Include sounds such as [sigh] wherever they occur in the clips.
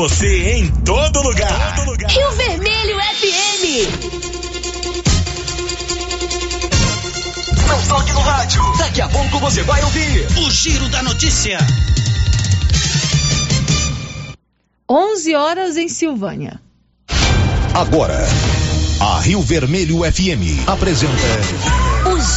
você em todo lugar. Todo lugar. Rio Vermelho FM. Não toque no rádio. Daqui a pouco você vai ouvir o Giro da Notícia. 11 horas em Silvânia. Agora, a Rio Vermelho FM apresenta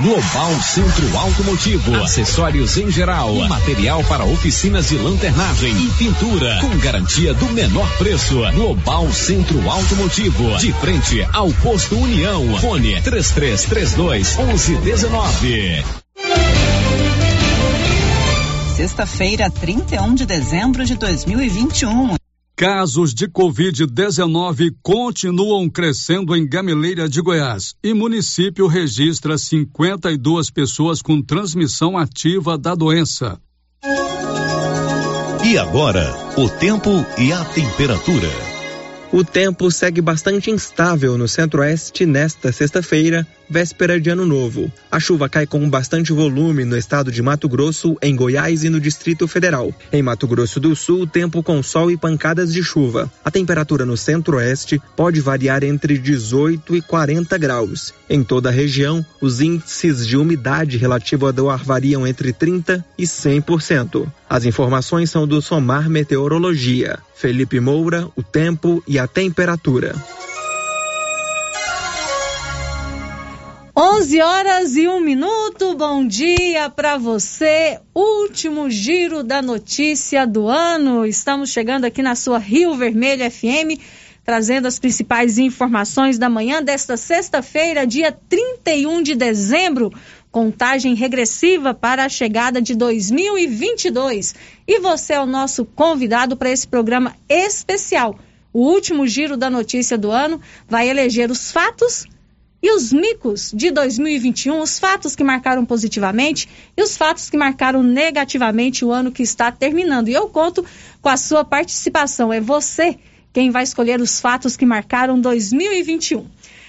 Global Centro Automotivo, acessórios em geral, material para oficinas de lanternagem e pintura, com garantia do menor preço. Global Centro Automotivo, de frente ao posto União. Fone 3332 1119. Sexta-feira, 31 de dezembro de 2021. Casos de Covid-19 continuam crescendo em Gameleira de Goiás e município registra 52 pessoas com transmissão ativa da doença. E agora, o tempo e a temperatura. O tempo segue bastante instável no centro-oeste nesta sexta-feira, véspera de Ano Novo. A chuva cai com bastante volume no estado de Mato Grosso, em Goiás e no Distrito Federal. Em Mato Grosso do Sul, tempo com sol e pancadas de chuva. A temperatura no centro-oeste pode variar entre 18 e 40 graus. Em toda a região, os índices de umidade relativa do ar variam entre 30 e 100%. As informações são do Somar Meteorologia. Felipe Moura, o tempo e a temperatura. 11 horas e um minuto. Bom dia para você. Último giro da notícia do ano. Estamos chegando aqui na sua Rio Vermelho FM, trazendo as principais informações da manhã desta sexta-feira, dia 31 de dezembro. Contagem regressiva para a chegada de 2022. E você é o nosso convidado para esse programa especial. O último giro da notícia do ano vai eleger os fatos e os micos de 2021, os fatos que marcaram positivamente e os fatos que marcaram negativamente o ano que está terminando. E eu conto com a sua participação. É você quem vai escolher os fatos que marcaram 2021.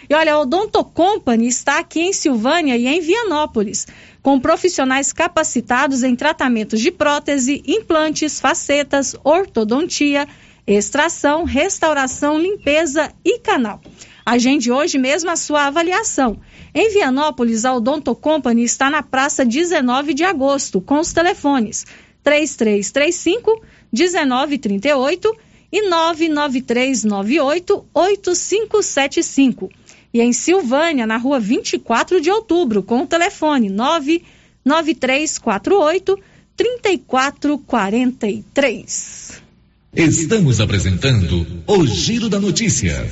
E olha, a Odonto Company está aqui em Silvânia e em Vianópolis, com profissionais capacitados em tratamentos de prótese, implantes, facetas, ortodontia, extração, restauração, limpeza e canal. Agende hoje mesmo a sua avaliação. Em Vianópolis, a Odonto Company está na praça 19 de agosto, com os telefones 3335 1938 e 99398 8575. E em Silvânia, na rua 24 de outubro, com o telefone 99348 3443. Estamos apresentando o Giro da Notícia.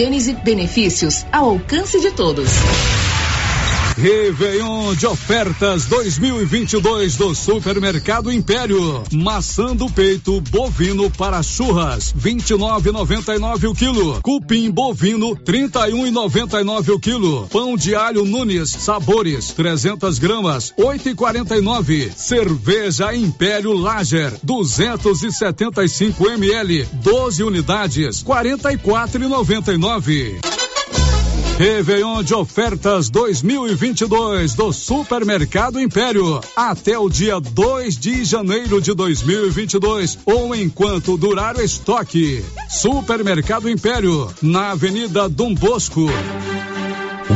Gênese Benefícios ao alcance de todos. Réveillon de ofertas 2022 do Supermercado Império. Maçã do peito bovino para churras 29,99 o quilo. Cupim bovino 31,99 o quilo. Pão de alho Nunes sabores 300 gramas 8,49. Cerveja Império Lager 275 ml 12 unidades 44,99. Réveillon de ofertas 2022 do Supermercado Império. Até o dia 2 de janeiro de 2022 ou enquanto durar o estoque. Supermercado Império, na Avenida Dom Bosco.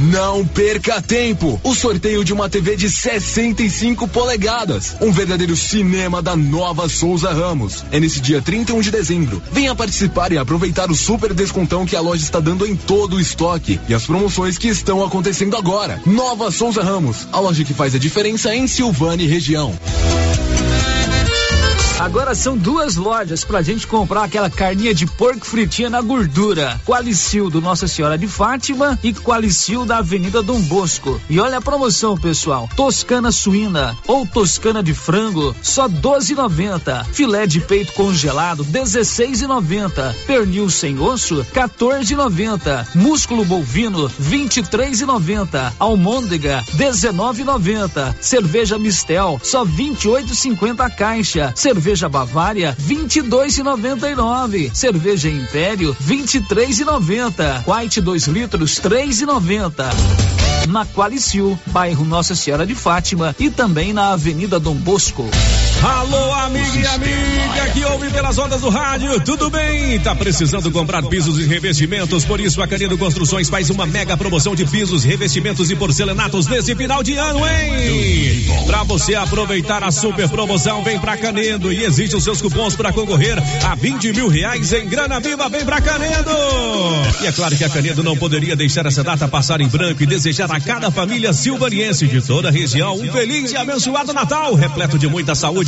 Não perca tempo! O sorteio de uma TV de 65 polegadas. Um verdadeiro cinema da nova Souza Ramos. É nesse dia 31 de dezembro. Venha participar e aproveitar o super descontão que a loja está dando em todo o estoque e as promoções que estão acontecendo agora. Nova Souza Ramos, a loja que faz a diferença em Silvânia e região. Agora são duas lojas pra gente comprar aquela carninha de porco fritinha na gordura. Qualicil do Nossa Senhora de Fátima e Qualicil da Avenida Dom Bosco. E olha a promoção, pessoal. Toscana suína ou toscana de frango, só 12,90. Filé de peito congelado, 16,90. Pernil sem osso, 14,90. Músculo bovino, 23,90. Almôndega, 19,90. Cerveja Mistel, só 28,50 a caixa. Cerveja Cerveja Bavária, 22,99. Cerveja Império, 23,90. White 2 litros, 3,90 na Qualicil, bairro Nossa Senhora de Fátima e também na Avenida Dom Bosco. Alô, amigo e amiga que ouve pelas ondas do rádio, tudo bem? Tá precisando comprar pisos e revestimentos? Por isso a Canedo Construções faz uma mega promoção de pisos, revestimentos e porcelanatos nesse final de ano, hein? Pra você aproveitar a super promoção, vem pra Canedo e existe os seus cupons para concorrer a 20 mil reais em grana viva, vem pra Canedo! E é claro que a Canedo não poderia deixar essa data passar em branco e desejar a cada família silvaniense de toda a região um feliz e abençoado Natal, repleto de muita saúde,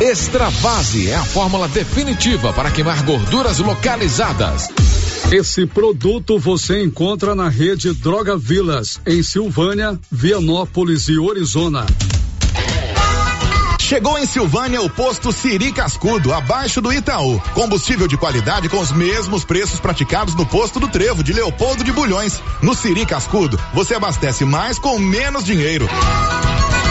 Extravase é a fórmula definitiva para queimar gorduras localizadas. Esse produto você encontra na rede Droga Vilas, em Silvânia, Vianópolis e Orizona. Chegou em Silvânia o posto Siri Cascudo, abaixo do Itaú. Combustível de qualidade com os mesmos preços praticados no posto do Trevo de Leopoldo de Bulhões. No Siri Cascudo, você abastece mais com menos dinheiro.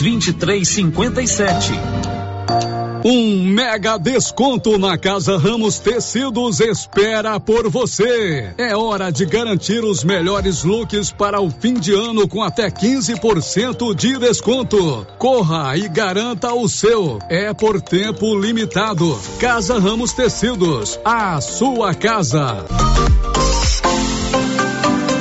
2357. Um mega desconto na Casa Ramos Tecidos espera por você. É hora de garantir os melhores looks para o fim de ano com até 15% de desconto. Corra e garanta o seu. É por tempo limitado. Casa Ramos Tecidos, a sua casa.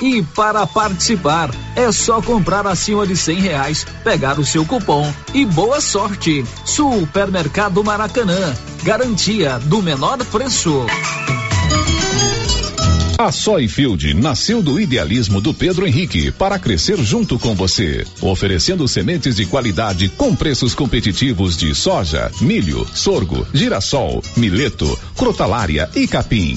E para participar, é só comprar acima de cem reais, pegar o seu cupom e boa sorte. Supermercado Maracanã, garantia do menor preço. A Soyfield nasceu do idealismo do Pedro Henrique para crescer junto com você, oferecendo sementes de qualidade com preços competitivos de soja, milho, sorgo, girassol, mileto, crotalária e capim.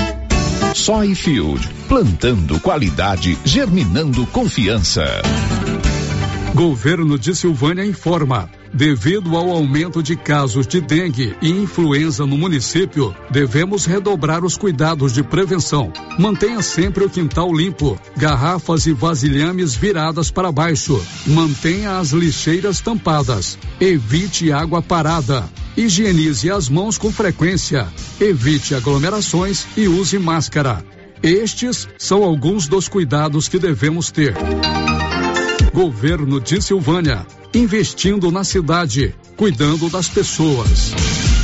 Soyfield, plantando qualidade, germinando confiança. Governo de Silvânia informa. Devido ao aumento de casos de dengue e influenza no município, devemos redobrar os cuidados de prevenção. Mantenha sempre o quintal limpo, garrafas e vasilhames viradas para baixo. Mantenha as lixeiras tampadas. Evite água parada. Higienize as mãos com frequência. Evite aglomerações e use máscara. Estes são alguns dos cuidados que devemos ter. Governo de Silvânia, investindo na cidade, cuidando das pessoas.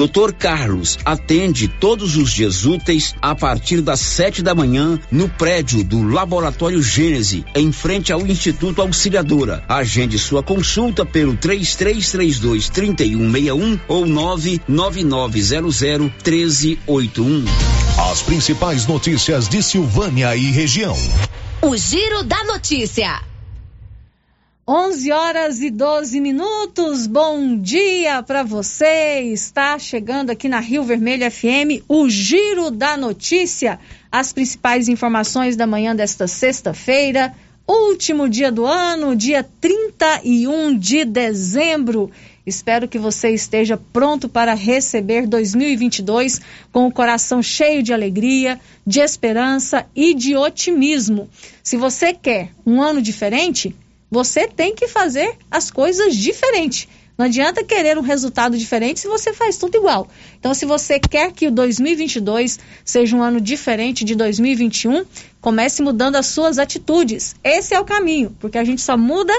Dr. Carlos atende todos os dias úteis a partir das sete da manhã no prédio do Laboratório Gênese, em frente ao Instituto Auxiliadora. Agende sua consulta pelo 3332 3161 ou 99900 1381. As principais notícias de Silvânia e região. O Giro da Notícia. 11 horas e 12 minutos. Bom dia para você. Está chegando aqui na Rio Vermelho FM o Giro da Notícia. As principais informações da manhã desta sexta-feira, último dia do ano, dia 31 de dezembro. Espero que você esteja pronto para receber 2022 com o coração cheio de alegria, de esperança e de otimismo. Se você quer um ano diferente, você tem que fazer as coisas diferente. Não adianta querer um resultado diferente se você faz tudo igual. Então, se você quer que o 2022 seja um ano diferente de 2021, comece mudando as suas atitudes. Esse é o caminho, porque a gente só muda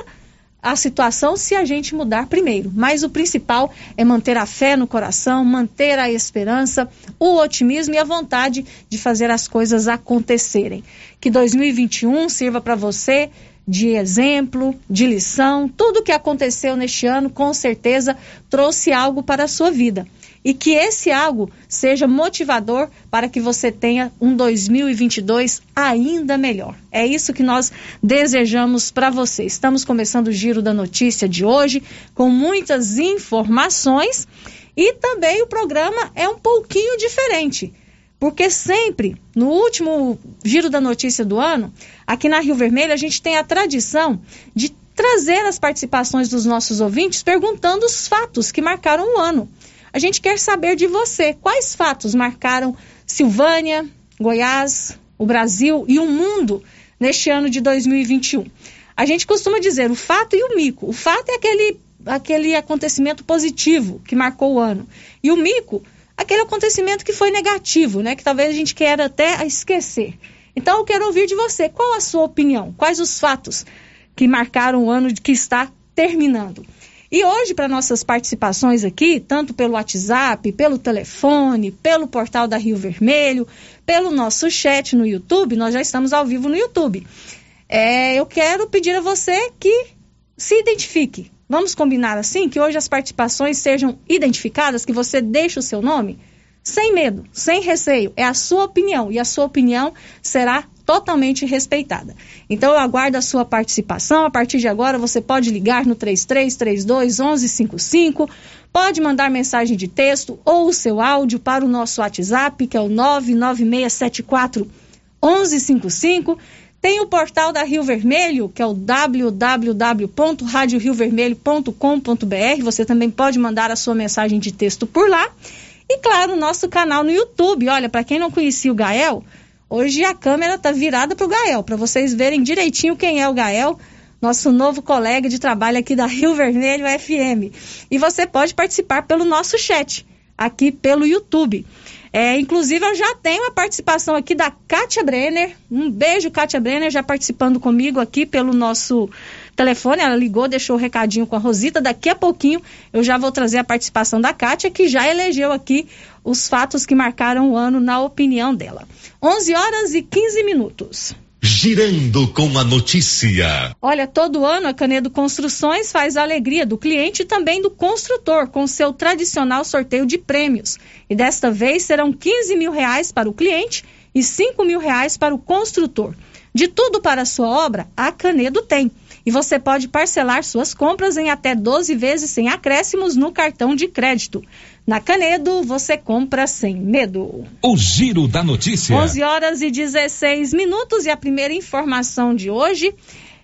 a situação se a gente mudar primeiro. Mas o principal é manter a fé no coração, manter a esperança, o otimismo e a vontade de fazer as coisas acontecerem. Que 2021 sirva para você de exemplo, de lição. Tudo que aconteceu neste ano, com certeza, trouxe algo para a sua vida. E que esse algo seja motivador para que você tenha um 2022 ainda melhor. É isso que nós desejamos para você. Estamos começando o giro da notícia de hoje com muitas informações e também o programa é um pouquinho diferente porque sempre, no último giro da notícia do ano, aqui na Rio Vermelho, a gente tem a tradição de trazer as participações dos nossos ouvintes perguntando os fatos que marcaram o ano. A gente quer saber de você quais fatos marcaram Silvânia, Goiás, o Brasil e o mundo neste ano de 2021. A gente costuma dizer o fato e o mico. O fato é aquele, aquele acontecimento positivo que marcou o ano. E o mico aquele acontecimento que foi negativo, né? Que talvez a gente queira até esquecer. Então eu quero ouvir de você, qual a sua opinião? Quais os fatos que marcaram o ano que está terminando? E hoje, para nossas participações aqui, tanto pelo WhatsApp, pelo telefone, pelo portal da Rio Vermelho, pelo nosso chat no YouTube, nós já estamos ao vivo no YouTube. É, eu quero pedir a você que se identifique. Vamos combinar assim que hoje as participações sejam identificadas, que você deixe o seu nome? Sem medo, sem receio. É a sua opinião e a sua opinião será totalmente respeitada. Então eu aguardo a sua participação. A partir de agora você pode ligar no 3332 1155, pode mandar mensagem de texto ou o seu áudio para o nosso WhatsApp, que é o 99674 1155. Tem o portal da Rio Vermelho, que é o www.radioriovermelho.com.br. Você também pode mandar a sua mensagem de texto por lá. E claro, o nosso canal no YouTube. Olha, para quem não conhecia o Gael, hoje a câmera está virada para o Gael, para vocês verem direitinho quem é o Gael, nosso novo colega de trabalho aqui da Rio Vermelho FM. E você pode participar pelo nosso chat, aqui pelo YouTube. É, inclusive, eu já tenho a participação aqui da Kátia Brenner. Um beijo, Kátia Brenner, já participando comigo aqui pelo nosso telefone. Ela ligou, deixou o recadinho com a Rosita. Daqui a pouquinho eu já vou trazer a participação da Kátia, que já elegeu aqui os fatos que marcaram o ano na opinião dela. 11 horas e 15 minutos. Girando com a notícia. Olha, todo ano a Canedo Construções faz a alegria do cliente e também do construtor com seu tradicional sorteio de prêmios. E desta vez serão 15 mil reais para o cliente e 5 mil reais para o construtor. De tudo para a sua obra, a Canedo tem. E você pode parcelar suas compras em até 12 vezes sem acréscimos no cartão de crédito. Na Canedo, você compra sem medo. O Giro da Notícia. 11 horas e 16 minutos e a primeira informação de hoje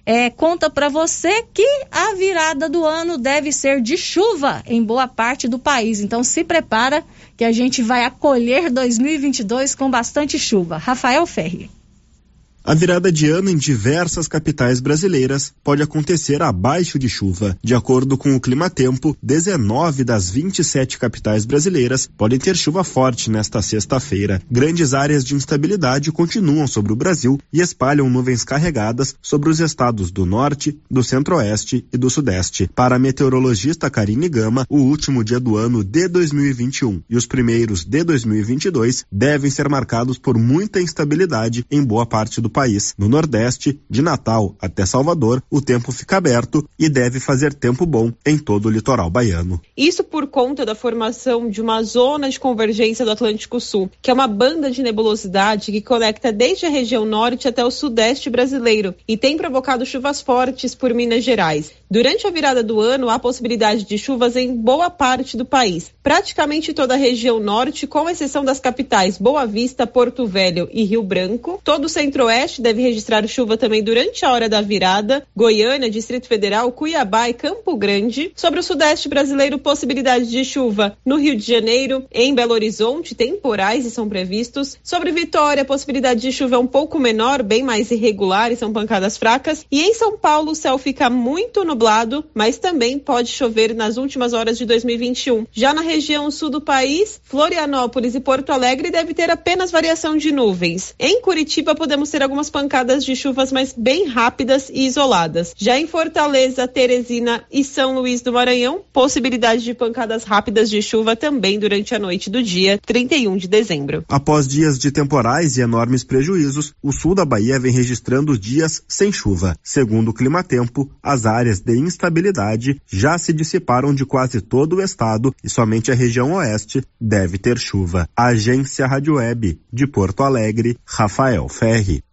é, conta para você que a virada do ano deve ser de chuva em boa parte do país. Então se prepara que a gente vai acolher 2022 com bastante chuva. Rafael Ferri. A virada de ano em diversas capitais brasileiras pode acontecer abaixo de chuva. De acordo com o Climatempo, 19 das 27 capitais brasileiras podem ter chuva forte nesta sexta-feira. Grandes áreas de instabilidade continuam sobre o Brasil e espalham nuvens carregadas sobre os estados do norte, do centro-oeste e do sudeste. Para a meteorologista Karine Gama, o último dia do ano de 2021 e os primeiros de 2022 devem ser marcados por muita instabilidade em boa parte do país. No Nordeste, de Natal até Salvador, o tempo fica aberto e deve fazer tempo bom em todo o litoral baiano. Isso por conta da formação de uma zona de convergência do Atlântico Sul, que é uma banda de nebulosidade que conecta desde a região norte até o sudeste brasileiro e tem provocado chuvas fortes por Minas Gerais. Durante a virada do ano, há possibilidade de chuvas em boa parte do país. Praticamente toda a região norte, com exceção das capitais Boa Vista, Porto Velho e Rio Branco. Todo o centro-oeste deve registrar chuva também durante a hora da virada. Goiânia, Distrito Federal, Cuiabá e Campo Grande. Sobre o sudeste brasileiro, possibilidade de chuva no Rio de Janeiro, em Belo Horizonte, temporais e são previstos. Sobre Vitória, possibilidade de chuva é um pouco menor, bem mais irregular e são pancadas fracas. E em São Paulo, o céu fica muito nublado, mas também pode chover nas últimas horas de 2021. Já na região sul do país, Florianópolis e Porto Alegre deve ter apenas variação de nuvens. Em Curitiba, podemos ter algumas algumas pancadas de chuvas, mas bem rápidas e isoladas. Já em Fortaleza, Teresina e São Luís do Maranhão, possibilidade de pancadas rápidas de chuva também durante a noite do dia 31 de dezembro. Após dias de temporais e enormes prejuízos, o sul da Bahia vem registrando dias sem chuva. Segundo o Climatempo, as áreas de instabilidade já se dissiparam de quase todo o estado e somente a região oeste deve ter chuva. Agência Rádio Web de Porto Alegre, Rafael Ferri.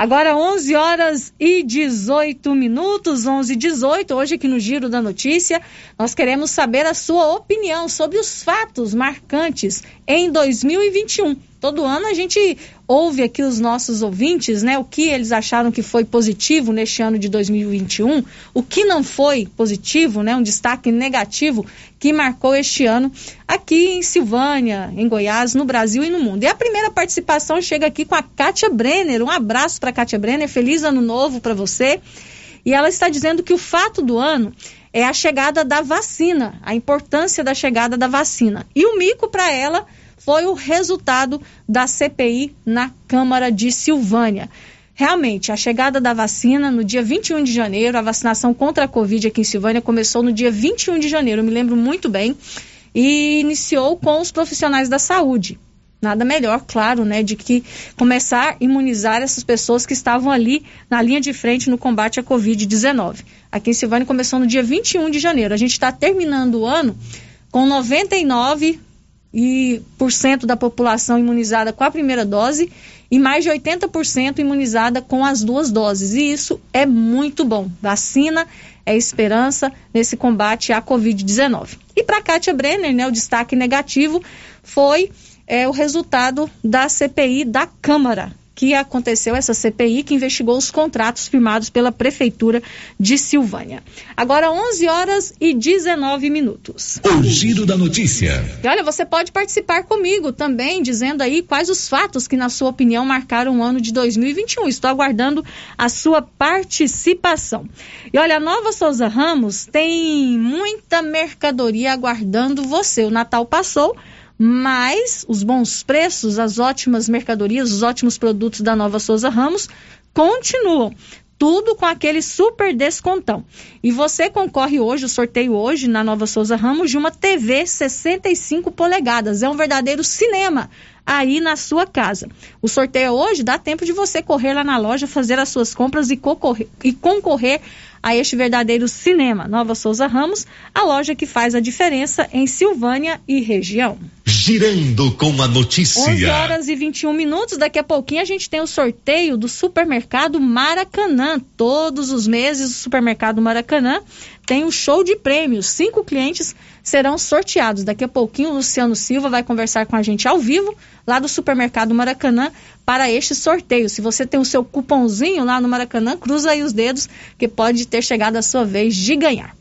Agora 11 horas e 18 minutos, 11 e 18, hoje aqui no Giro da Notícia, nós queremos saber a sua opinião sobre os fatos marcantes em 2021. Todo ano a gente ouve aqui os nossos ouvintes, né, o que eles acharam que foi positivo neste ano de 2021, o que não foi positivo, né, um destaque negativo que marcou este ano aqui em Silvânia, em Goiás, no Brasil e no mundo. E a primeira participação chega aqui com a Kátia Brenner. Um abraço para Kátia Brenner, feliz ano novo para você. E ela está dizendo que o fato do ano é a chegada da vacina, a importância da chegada da vacina. E o mico para ela foi o resultado da CPI na Câmara de Silvânia. realmente, a chegada da vacina no dia 21 de janeiro, a vacinação contra a Covid aqui em Silvânia começou no dia 21 de janeiro, eu me lembro muito bem, e iniciou com os profissionais da saúde. Nada melhor, claro, né, de que começar a imunizar essas pessoas que estavam ali na linha de frente no combate à Covid-19. Aqui em Silvânia começou no dia 21 de janeiro. A gente está terminando o ano com 99 e por cento da população imunizada com a primeira dose e mais de 80% imunizada com as duas doses. E isso é muito bom. Vacina é esperança nesse combate à Covid-19. E para Kátia Brenner, né, o destaque negativo foi é, o resultado da CPI da Câmara, que aconteceu essa CPI que investigou os contratos firmados pela Prefeitura de Silvânia. Agora 11 horas e 19 minutos. O giro da notícia. E olha, você pode participar comigo também, dizendo aí quais os fatos que, na sua opinião, marcaram o ano de 2021. Estou aguardando a sua participação. E olha, a Nova Souza Ramos tem muita mercadoria aguardando você. O Natal passou mas os bons preços, as ótimas mercadorias, os ótimos produtos da Nova Souza Ramos continuam. Tudo com aquele super descontão. E você concorre hoje, o sorteio hoje na Nova Souza Ramos, de uma TV 65 polegadas. É um verdadeiro cinema aí na sua casa. O sorteio hoje dá tempo de você correr lá na loja, fazer as suas compras e concorrer, e concorrer a este verdadeiro cinema. Nova Souza Ramos, a loja que faz a diferença em Silvânia e região. Girando com a notícia. 11 horas e 21 minutos. Daqui a pouquinho a gente tem o sorteio do supermercado Maracanã. Todos os meses o supermercado Maracanã tem um show de prêmios. Cinco clientes serão sorteados. Daqui a pouquinho o Luciano Silva vai conversar com a gente ao vivo lá do supermercado Maracanã para este sorteio. Se você tem o seu cupomzinho lá no Maracanã, cruza aí os dedos que pode ter chegado a sua vez de ganhar.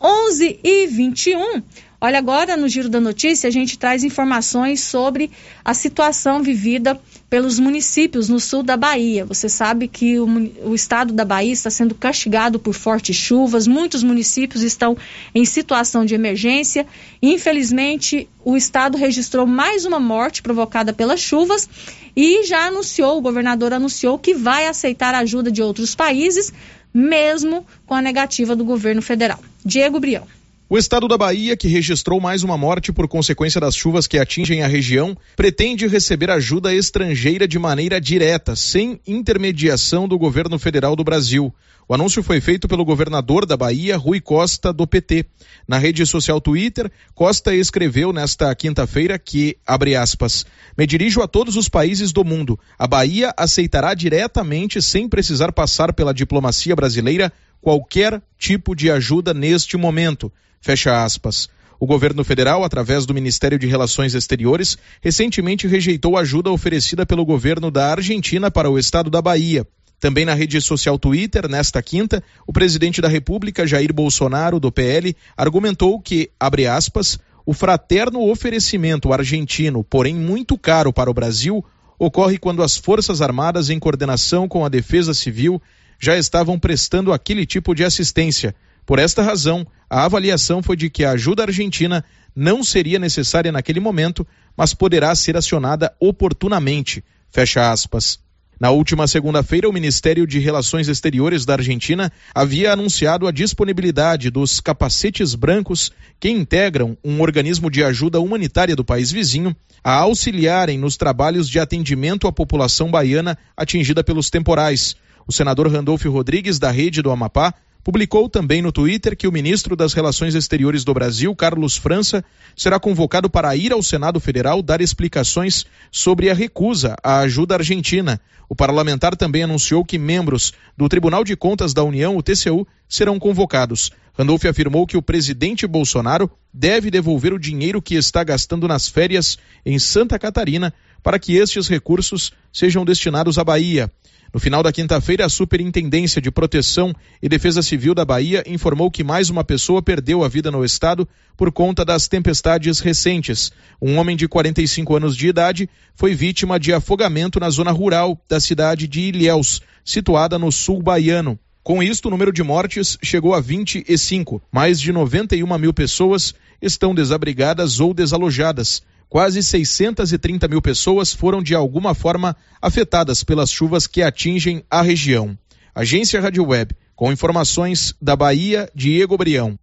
11 e 21. Olha, agora no Giro da Notícia a gente traz informações sobre a situação vivida pelos municípios no sul da Bahia. Você sabe que o, o, estado da Bahia está sendo castigado por fortes chuvas, muitos municípios estão em situação de emergência. Infelizmente, o estado registrou mais uma morte provocada pelas chuvas e já anunciou, o governador anunciou que vai aceitar a ajuda de outros países, mesmo com a negativa do governo federal. Diego Brião. O estado da Bahia, que registrou mais uma morte por consequência das chuvas que atingem a região, pretende receber ajuda estrangeira de maneira direta, sem intermediação do governo federal do Brasil. O anúncio foi feito pelo governador da Bahia, Rui Costa, do PT. Na rede social Twitter, Costa escreveu nesta quinta-feira que, abre aspas, me dirijo a todos os países do mundo. A Bahia aceitará diretamente, sem precisar passar pela diplomacia brasileira, qualquer tipo de ajuda neste momento. Fecha aspas. O governo federal, através do Ministério de Relações Exteriores, recentemente rejeitou ajuda oferecida pelo governo da Argentina para o estado da Bahia. Também na rede social Twitter, nesta quinta, o presidente da República, Jair Bolsonaro, do PL, argumentou que, abre aspas, o fraterno oferecimento argentino, porém muito caro para o Brasil, ocorre quando as Forças Armadas, em coordenação com a Defesa Civil, já estavam prestando aquele tipo de assistência por esta razão, a avaliação foi de que a ajuda argentina não seria necessária naquele momento, mas poderá ser acionada oportunamente. Fecha aspas. Na última segunda-feira, o Ministério de Relações Exteriores da Argentina havia anunciado a disponibilidade dos capacetes brancos que integram um organismo de ajuda humanitária do país vizinho a auxiliarem nos trabalhos de atendimento à população baiana atingida pelos temporais. O senador Randolfo Rodrigues, da Rede do Amapá, publicou também no Twitter que o ministro das Relações Exteriores do Brasil, Carlos França, será convocado para ir ao Senado Federal dar explicações sobre a recusa à ajuda argentina. O parlamentar também anunciou que membros do Tribunal de Contas da União, o TCU, serão convocados. Randolph afirmou que o presidente Bolsonaro deve devolver o dinheiro que está gastando nas férias em Santa Catarina para que estes recursos sejam destinados à Bahia. No final da quinta-feira, a Superintendência de Proteção e Defesa Civil da Bahia informou que mais uma pessoa perdeu a vida no estado por conta das tempestades recentes. Um homem de 45 anos de idade foi vítima de afogamento na zona rural da cidade de Ilhéus, situada no sul baiano. Com isto, o número de mortes chegou a 25. Mais de 91 mil pessoas estão desabrigadas ou desalojadas. Quase 630 mil pessoas foram de alguma forma afetadas pelas chuvas que atingem a região. Agência Rádio Web, com informações da Bahia, Diego Brião.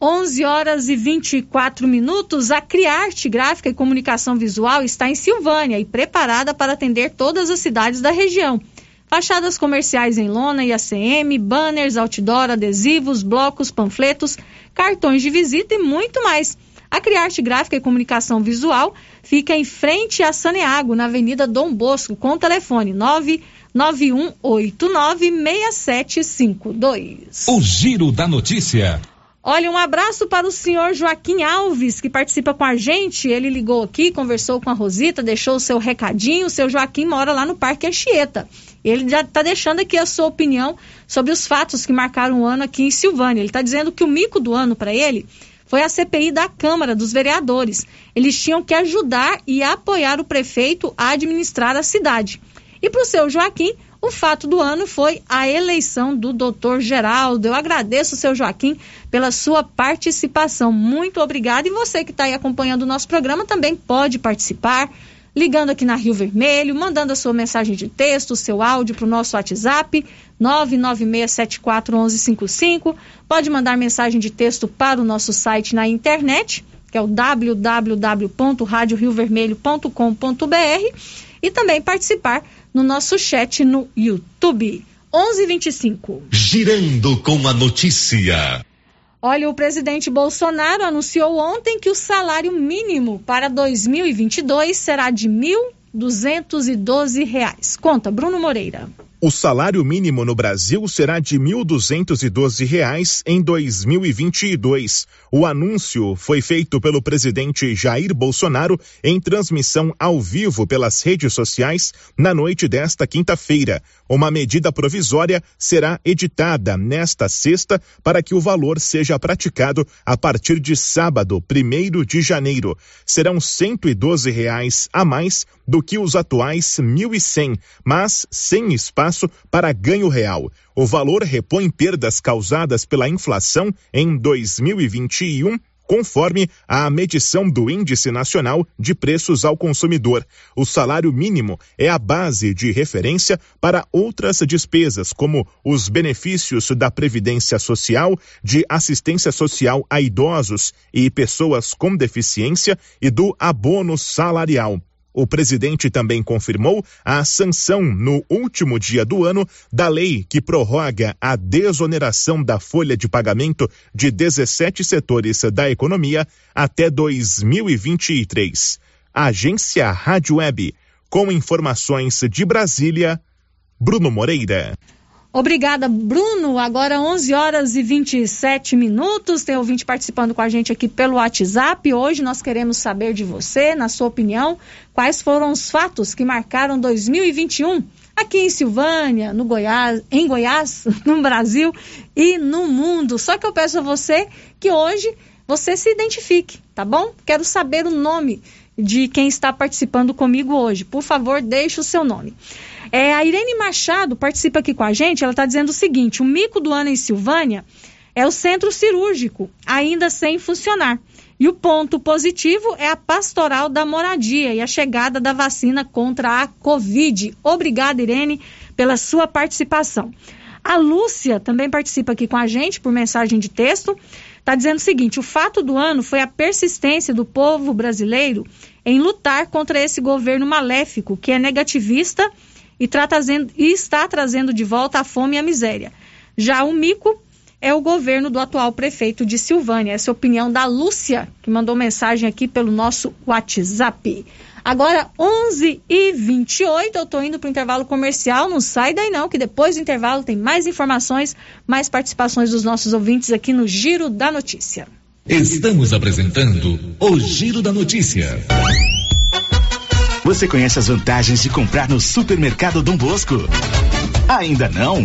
11 horas e 24 minutos. A Criarte Gráfica e Comunicação Visual está em Silvânia e preparada para atender todas as cidades da região. Fachadas comerciais em lona e ACM, banners, outdoor, adesivos, blocos, panfletos, cartões de visita e muito mais. A Criarte Gráfica e Comunicação Visual fica em frente a Saneago, na Avenida Dom Bosco, com telefone 991896752. O Giro da Notícia. Olha, um abraço para o senhor Joaquim Alves, que participa com a gente. Ele ligou aqui, conversou com a Rosita, deixou o seu recadinho. O seu Joaquim mora lá no Parque Anchieta. Ele já está deixando aqui a sua opinião sobre os fatos que marcaram o ano aqui em Silvânia. Ele está dizendo que o mico do ano para ele foi a CPI da Câmara dos Vereadores. Eles tinham que ajudar e apoiar o prefeito a administrar a cidade. E para o seu Joaquim, o fato do ano foi a eleição do doutor Geraldo. Eu agradeço, seu Joaquim, pela sua participação. Muito obrigada. E você que está aí acompanhando o nosso programa também pode participar, ligando aqui na Rio Vermelho, mandando a sua mensagem de texto, o seu áudio para o nosso WhatsApp, 996741155. Pode mandar mensagem de texto para o nosso site na internet, que é o www.radioriovermelho.com.br e também participar no nosso chat no YouTube. 11:25. Girando com a notícia. Olha, o presidente Bolsonaro anunciou ontem que o salário mínimo para 2022 será de R$ 1.212. Conta, Bruno Moreira. O salário mínimo no Brasil será de R$ 1.212 em 2022. O anúncio foi feito pelo presidente Jair Bolsonaro em transmissão ao vivo pelas redes sociais na noite desta quinta-feira. Uma medida provisória será editada nesta sexta para que o valor seja praticado a partir de sábado, 1 de janeiro. Serão 112 reais a mais do que os atuais 1.100, mas sem espaço para ganho real. O valor repõe perdas causadas pela inflação em 2021 conforme a medição do Índice Nacional de Preços ao Consumidor. O salário mínimo é a base de referência para outras despesas, como os benefícios da Previdência Social, de assistência social a idosos e pessoas com deficiência e do abono salarial. O presidente também confirmou a sanção no último dia do ano da lei que prorroga a desoneração da folha de pagamento de 17 setores da economia até 2023. Agência Rádio Web, com informações de Brasília, Bruno Moreira. Obrigada, Bruno. Agora 11 horas e 27 minutos. Tem ouvinte participando com a gente aqui pelo WhatsApp. Hoje nós queremos saber de você, na sua opinião, quais foram os fatos que marcaram 2021 aqui em Silvânia, no Goiás, em Goiás, [laughs] no Brasil e no mundo. Só que eu peço a você que hoje você se identifique, tá bom? Quero saber o nome de quem está participando comigo hoje. Por favor, deixe o seu nome. É, a Irene Machado participa aqui com a gente. Ela está dizendo o seguinte: o mico do ano em Silvânia é o centro cirúrgico, ainda sem funcionar. E o ponto positivo é a pastoral da moradia e a chegada da vacina contra a Covid. Obrigada, Irene, pela sua participação. A Lúcia também participa aqui com a gente por mensagem de texto. Está dizendo o seguinte: o fato do ano foi a persistência do povo brasileiro em lutar contra esse governo maléfico que é negativista e, trazendo, e está trazendo de volta a fome e a miséria. Já o mico é o governo do atual prefeito de Silvânia. Essa é a opinião da Lúcia, que mandou mensagem aqui pelo nosso WhatsApp. Agora, 11 e 28 eu estou indo para o intervalo comercial. Não sai daí não, que depois do intervalo tem mais informações, mais participações dos nossos ouvintes aqui no Giro da Notícia. Estamos apresentando o Giro da Notícia. Você conhece as vantagens de comprar no Supermercado Dom Bosco? Ainda não?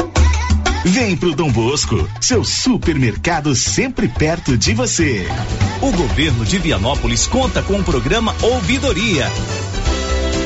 Vem pro Dom Bosco, seu supermercado sempre perto de você. O governo de Vianópolis conta com o programa Ouvidoria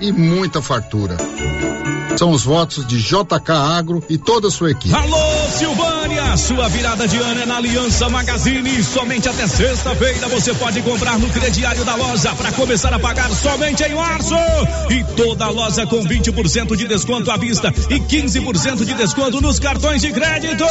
e muita fartura. São os votos de JK Agro e toda a sua equipe. Alô, Silvânia! Sua virada de ano é na Aliança Magazine. Somente até sexta-feira você pode comprar no crediário da loja para começar a pagar somente em março. E toda a loja com 20% de desconto à vista e 15% de desconto nos cartões de crédito.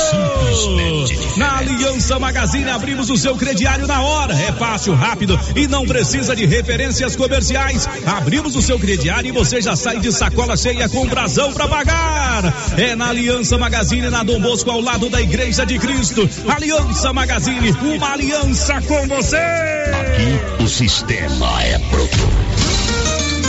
Na Aliança Magazine abrimos o seu crediário na hora. É fácil, rápido e não precisa de referências comerciais. Abrimos o seu crediário e você já sai de sacola cheia com o razão para pagar. É na Aliança Magazine, na Dom Bosco, ao lado da Igreja de Cristo. Aliança Magazine, uma aliança com você. Aqui o sistema é bruto.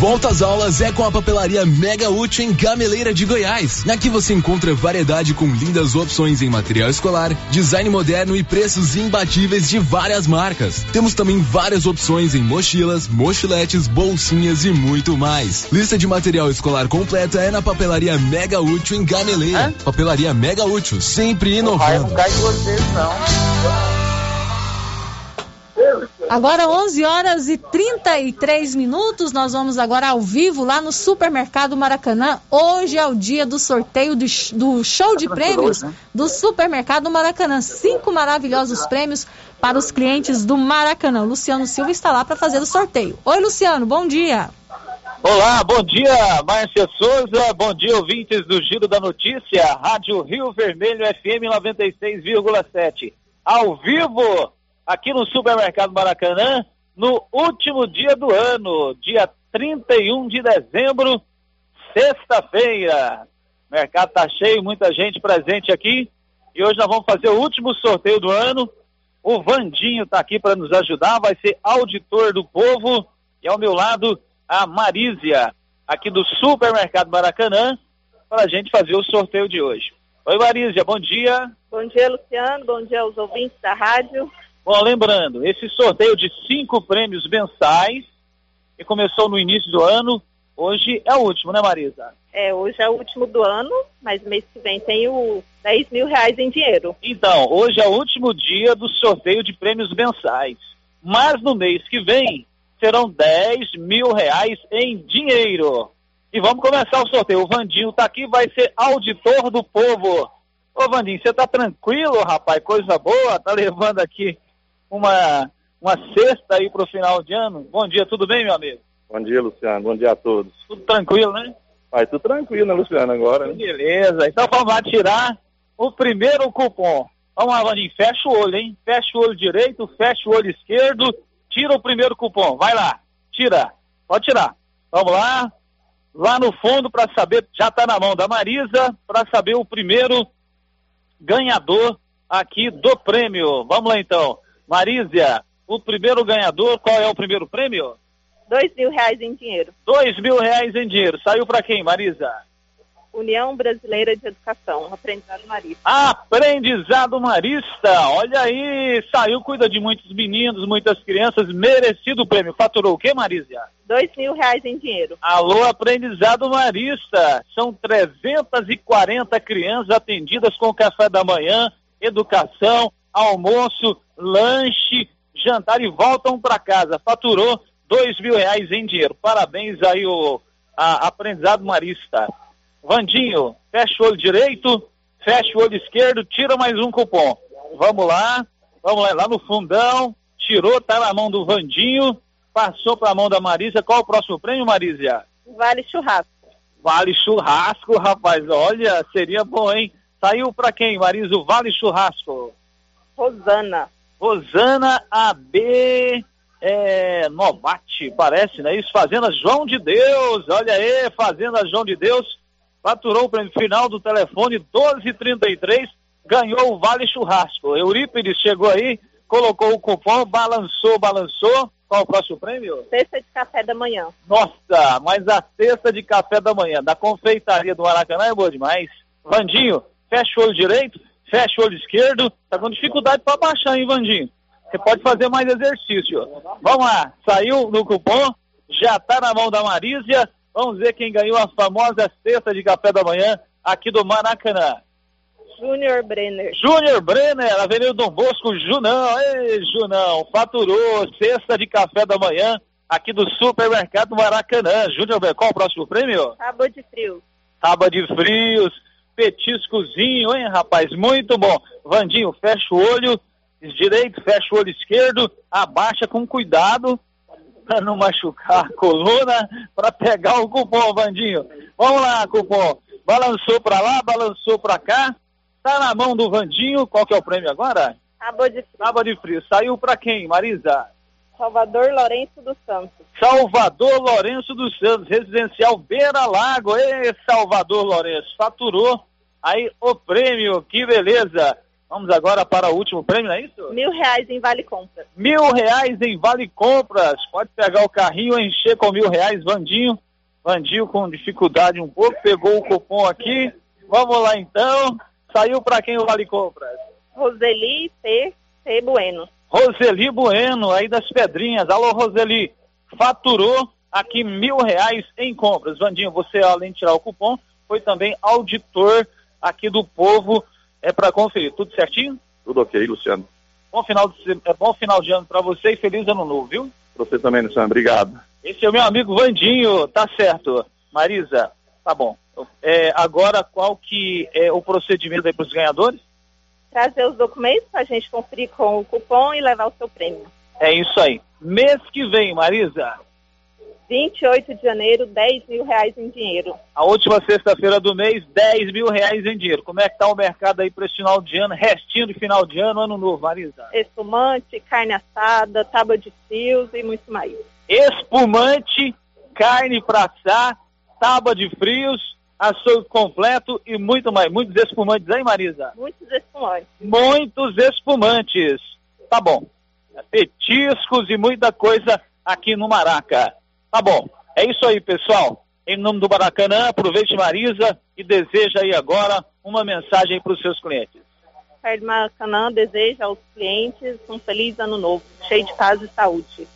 Volta às aulas é com a papelaria Mega Útil em Gameleira de Goiás. Aqui você encontra variedade com lindas opções em material escolar, design moderno e preços imbatíveis de várias marcas. Temos também várias opções em mochilas, mochiletes, bolsinhas e muito mais. Lista de material escolar completa é na papelaria Mega Útil em Gameleira. Papelaria Mega Útil, sempre inovando. Não cai de vocês, não. Agora 11 horas e 33 minutos, nós vamos agora ao vivo lá no Supermercado Maracanã. Hoje é o dia do sorteio do, do show de prêmios do Supermercado Maracanã. Cinco maravilhosos prêmios para os clientes do Maracanã. O Luciano Silva está lá para fazer o sorteio. Oi, Luciano, bom dia. Olá, bom dia, Márcia Souza, bom dia, ouvintes do Giro da Notícia, Rádio Rio Vermelho FM 96,7. Ao vivo, aqui no Supermercado Maracanã, no último dia do ano, dia 31 de dezembro, sexta-feira. O mercado está cheio, muita gente presente aqui. E hoje nós vamos fazer o último sorteio do ano. O Vandinho está aqui para nos ajudar, vai ser auditor do povo. E ao meu lado, a Marísia, aqui do Supermercado Maracanã, para a gente fazer o sorteio de hoje. Oi, Marísia, bom dia. Bom dia, Luciano. Bom dia aos ouvintes da rádio. Bom, lembrando, esse sorteio de cinco prêmios mensais, que começou no início do ano, hoje é o último, né, Marisa? É, hoje é o último do ano, mas mês que vem tem o 10 mil reais em dinheiro. Então, hoje é o último dia do sorteio de prêmios mensais. Mas no mês que vem serão 10 mil reais em dinheiro. E vamos começar o sorteio. O Vandinho está aqui, vai ser auditor do povo. Ô Vandinho, você tá tranquilo, rapaz? Coisa boa? Tá levando aqui uma, uma cesta aí pro final de ano. Bom dia, tudo bem, meu amigo? Bom dia, Luciano. Bom dia a todos. Tudo tranquilo, né? Vai tudo tranquilo, né, Luciano, agora. Né? Beleza. Então vamos lá tirar o primeiro cupom. Vamos lá, Vandinho. Fecha o olho, hein? Fecha o olho direito, fecha o olho esquerdo. Tira o primeiro cupom. Vai lá. Tira. Pode tirar. Vamos lá. Lá no fundo para saber, já está na mão da Marisa, para saber o primeiro ganhador aqui do prêmio. Vamos lá então. Marísia, o primeiro ganhador, qual é o primeiro prêmio? Dois mil reais em dinheiro. Dois mil reais em dinheiro. Saiu para quem, Marisa? União Brasileira de Educação, Aprendizado Marista. Aprendizado Marista, olha aí, saiu, cuida de muitos meninos, muitas crianças, merecido o prêmio. Faturou o quê, Marisa? Dois mil reais em dinheiro. Alô, Aprendizado Marista, são 340 crianças atendidas com café da manhã, educação, almoço, lanche, jantar e voltam para casa. Faturou dois mil reais em dinheiro. Parabéns aí o a, aprendizado marista. Vandinho, fecha o olho direito, fecha o olho esquerdo, tira mais um cupom. Vamos lá, vamos lá, lá no fundão, tirou, tá na mão do Vandinho, passou para a mão da Marisa. Qual o próximo prêmio, Marisa? Vale churrasco. Vale churrasco, rapaz, olha, seria bom, hein? Saiu para quem, Marisa, o Vale Churrasco? Rosana. Rosana AB é, Novati, parece, né? Isso, Fazenda João de Deus, olha aí, Fazenda João de Deus, faturou o prêmio final do telefone 1233, ganhou o Vale Churrasco. Eurípides chegou aí, colocou o cupom, balançou, balançou. Qual o próximo prêmio? Cesta de café da manhã. Nossa, mas a cesta de café da manhã da confeitaria do Maracanã é boa demais. Vandinho, fecha o olho direito, fecha o olho esquerdo, tá com dificuldade para baixar, hein, Vandinho? Você pode fazer mais exercício. Vamos lá, saiu no cupom, já tá na mão da Marísia. Vamos ver quem ganhou a famosa cesta de café da manhã aqui do Maracanã. Júnior Brenner. Júnior Brenner, Avenida Dom Bosco, Junão. Ei, Junão, faturou cesta de café da manhã aqui do Supermercado Maracanã. Júnior Brenner, qual o próximo prêmio? Tábua de frios. Tábua de frios petiscozinho, hein, rapaz? Muito bom. Vandinho, fecha o olho direito, fecha o olho esquerdo, abaixa com cuidado para não machucar a coluna, para pegar o cupom, Vandinho. Vamos lá, cupom. Balançou para lá, balançou para cá. Tá na mão do Vandinho. Qual que é o prêmio agora? Tábua de frio. Tábua de frio. Saiu para quem, Marisa? Salvador Lourenço dos Santos. Salvador Lourenço dos Santos, residencial Beira Lago. Ei, Salvador Lourenço, faturou aí o prêmio, que beleza. Vamos agora para o último prêmio, não é isso? Mil reais em Vale Compra. Mil reais em Vale Compras. Pode pegar o carrinho, encher com mil reais, Vandinho. Vandinho com dificuldade um pouco, pegou o cupom aqui. Vamos lá então. Saiu para quem o Vale Compras? Roseli P. P. Bueno. Roseli Bueno, aí das Pedrinhas. Alô, Roseli. Faturou aqui mil reais em compras. Vandinho, você, além de tirar o cupom, foi também auditor aqui do Povo é para conferir. Tudo certinho? Tudo ok, Luciano. Bom final de, é bom final de ano para você e feliz ano novo, viu? Pra você também, Luciano. Obrigado. Esse é o meu amigo Vandinho, tá certo. Marisa, tá bom. É, agora, qual que é o procedimento aí para os ganhadores? Trazer os documentos para a gente conferir com o cupom e levar o seu prêmio. É isso aí. Mês que vem, Marisa. 28 de janeiro, 10 mil reais em dinheiro. A última sexta-feira do mês, 10 mil reais em dinheiro. Como é que tá o mercado aí para esse final de ano, restinho de final de ano, ano novo, Marisa? Espumante, carne assada, tábua de fios e muito mais. Espumante, carne para assar, tábua de frios, açougue completo e muito mais. Muitos espumantes, hein, Marisa? Muitos espumantes. Muitos espumantes. Tá bom. Petiscos e muita coisa aqui no Maraca. Tá bom. É isso aí, pessoal. Em nome do Maracanã, aproveite Marisa e deseja aí agora uma mensagem para os seus clientes. Carne Maracanã deseja aos clientes um feliz ano novo, cheio de paz e saúde.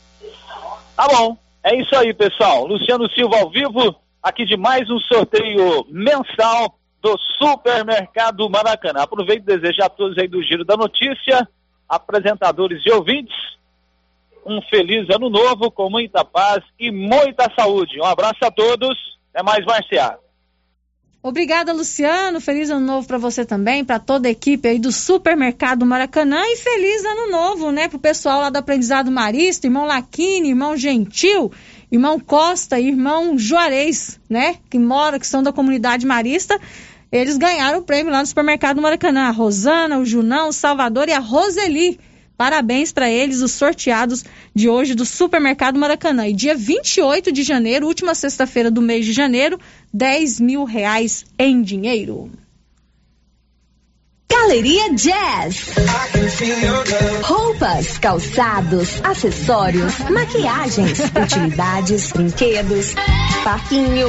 Tá bom. É isso aí, pessoal. Luciano Silva ao vivo, aqui de mais um sorteio mensal do Supermercado Maracanã. Aproveito e desejo a todos aí do Giro da Notícia, apresentadores e ouvintes, um feliz ano novo com muita paz e muita saúde. Um abraço a todos. É mais Marciar. Obrigada, Luciano. Feliz ano novo para você também, para toda a equipe aí do Supermercado Maracanã e feliz ano novo, né, pro pessoal lá do Aprendizado Marista, irmão Laquini, irmão Gentil, irmão Costa, irmão Juarez, né, que mora, que são da comunidade marista. Eles ganharam o prêmio lá no Supermercado Maracanã. A Rosana, o Junão, o Salvador e a Roseli. Parabéns para eles, os sorteados de hoje do Supermercado Maracanã. E dia 28 de janeiro, última sexta-feira do mês de janeiro, 10 mil reais em dinheiro. Galeria Jazz. Roupas, calçados, acessórios, maquiagens, [laughs] utilidades, brinquedos, parquinho.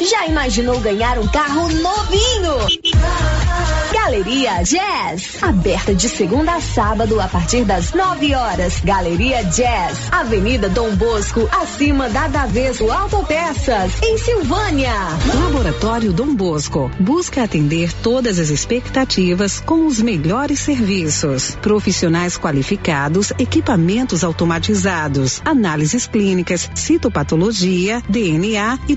Já imaginou ganhar um carro novinho? Galeria Jazz, aberta de segunda a sábado a partir das 9 horas. Galeria Jazz, Avenida Dom Bosco, acima da Daveso Autopeças, em Silvânia. Laboratório Dom Bosco busca atender todas as expectativas com os melhores serviços. Profissionais qualificados, equipamentos automatizados, análises clínicas, citopatologia, DNA e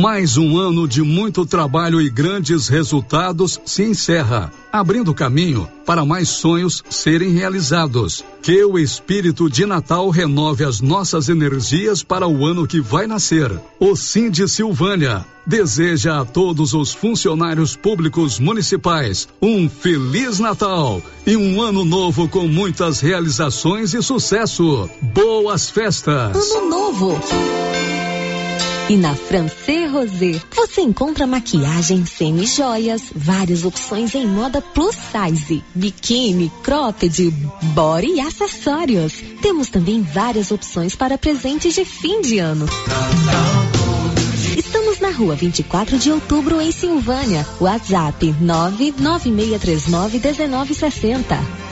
Mais um ano de muito trabalho e grandes resultados se encerra, abrindo caminho para mais sonhos serem realizados. Que o espírito de Natal renove as nossas energias para o ano que vai nascer. O Sim de Silvânia deseja a todos os funcionários públicos municipais um feliz Natal e um ano novo com muitas realizações e sucesso. Boas festas. Ano novo E na Francê Rosé, você encontra maquiagem semi-joias, várias opções em moda plus size, biquíni, cropped, body e acessórios. Temos também várias opções para presentes de fim de ano. Estamos na rua 24 de outubro, em Silvânia. WhatsApp 996391960.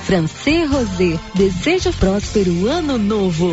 Francê Rosé, desejo próspero ano novo.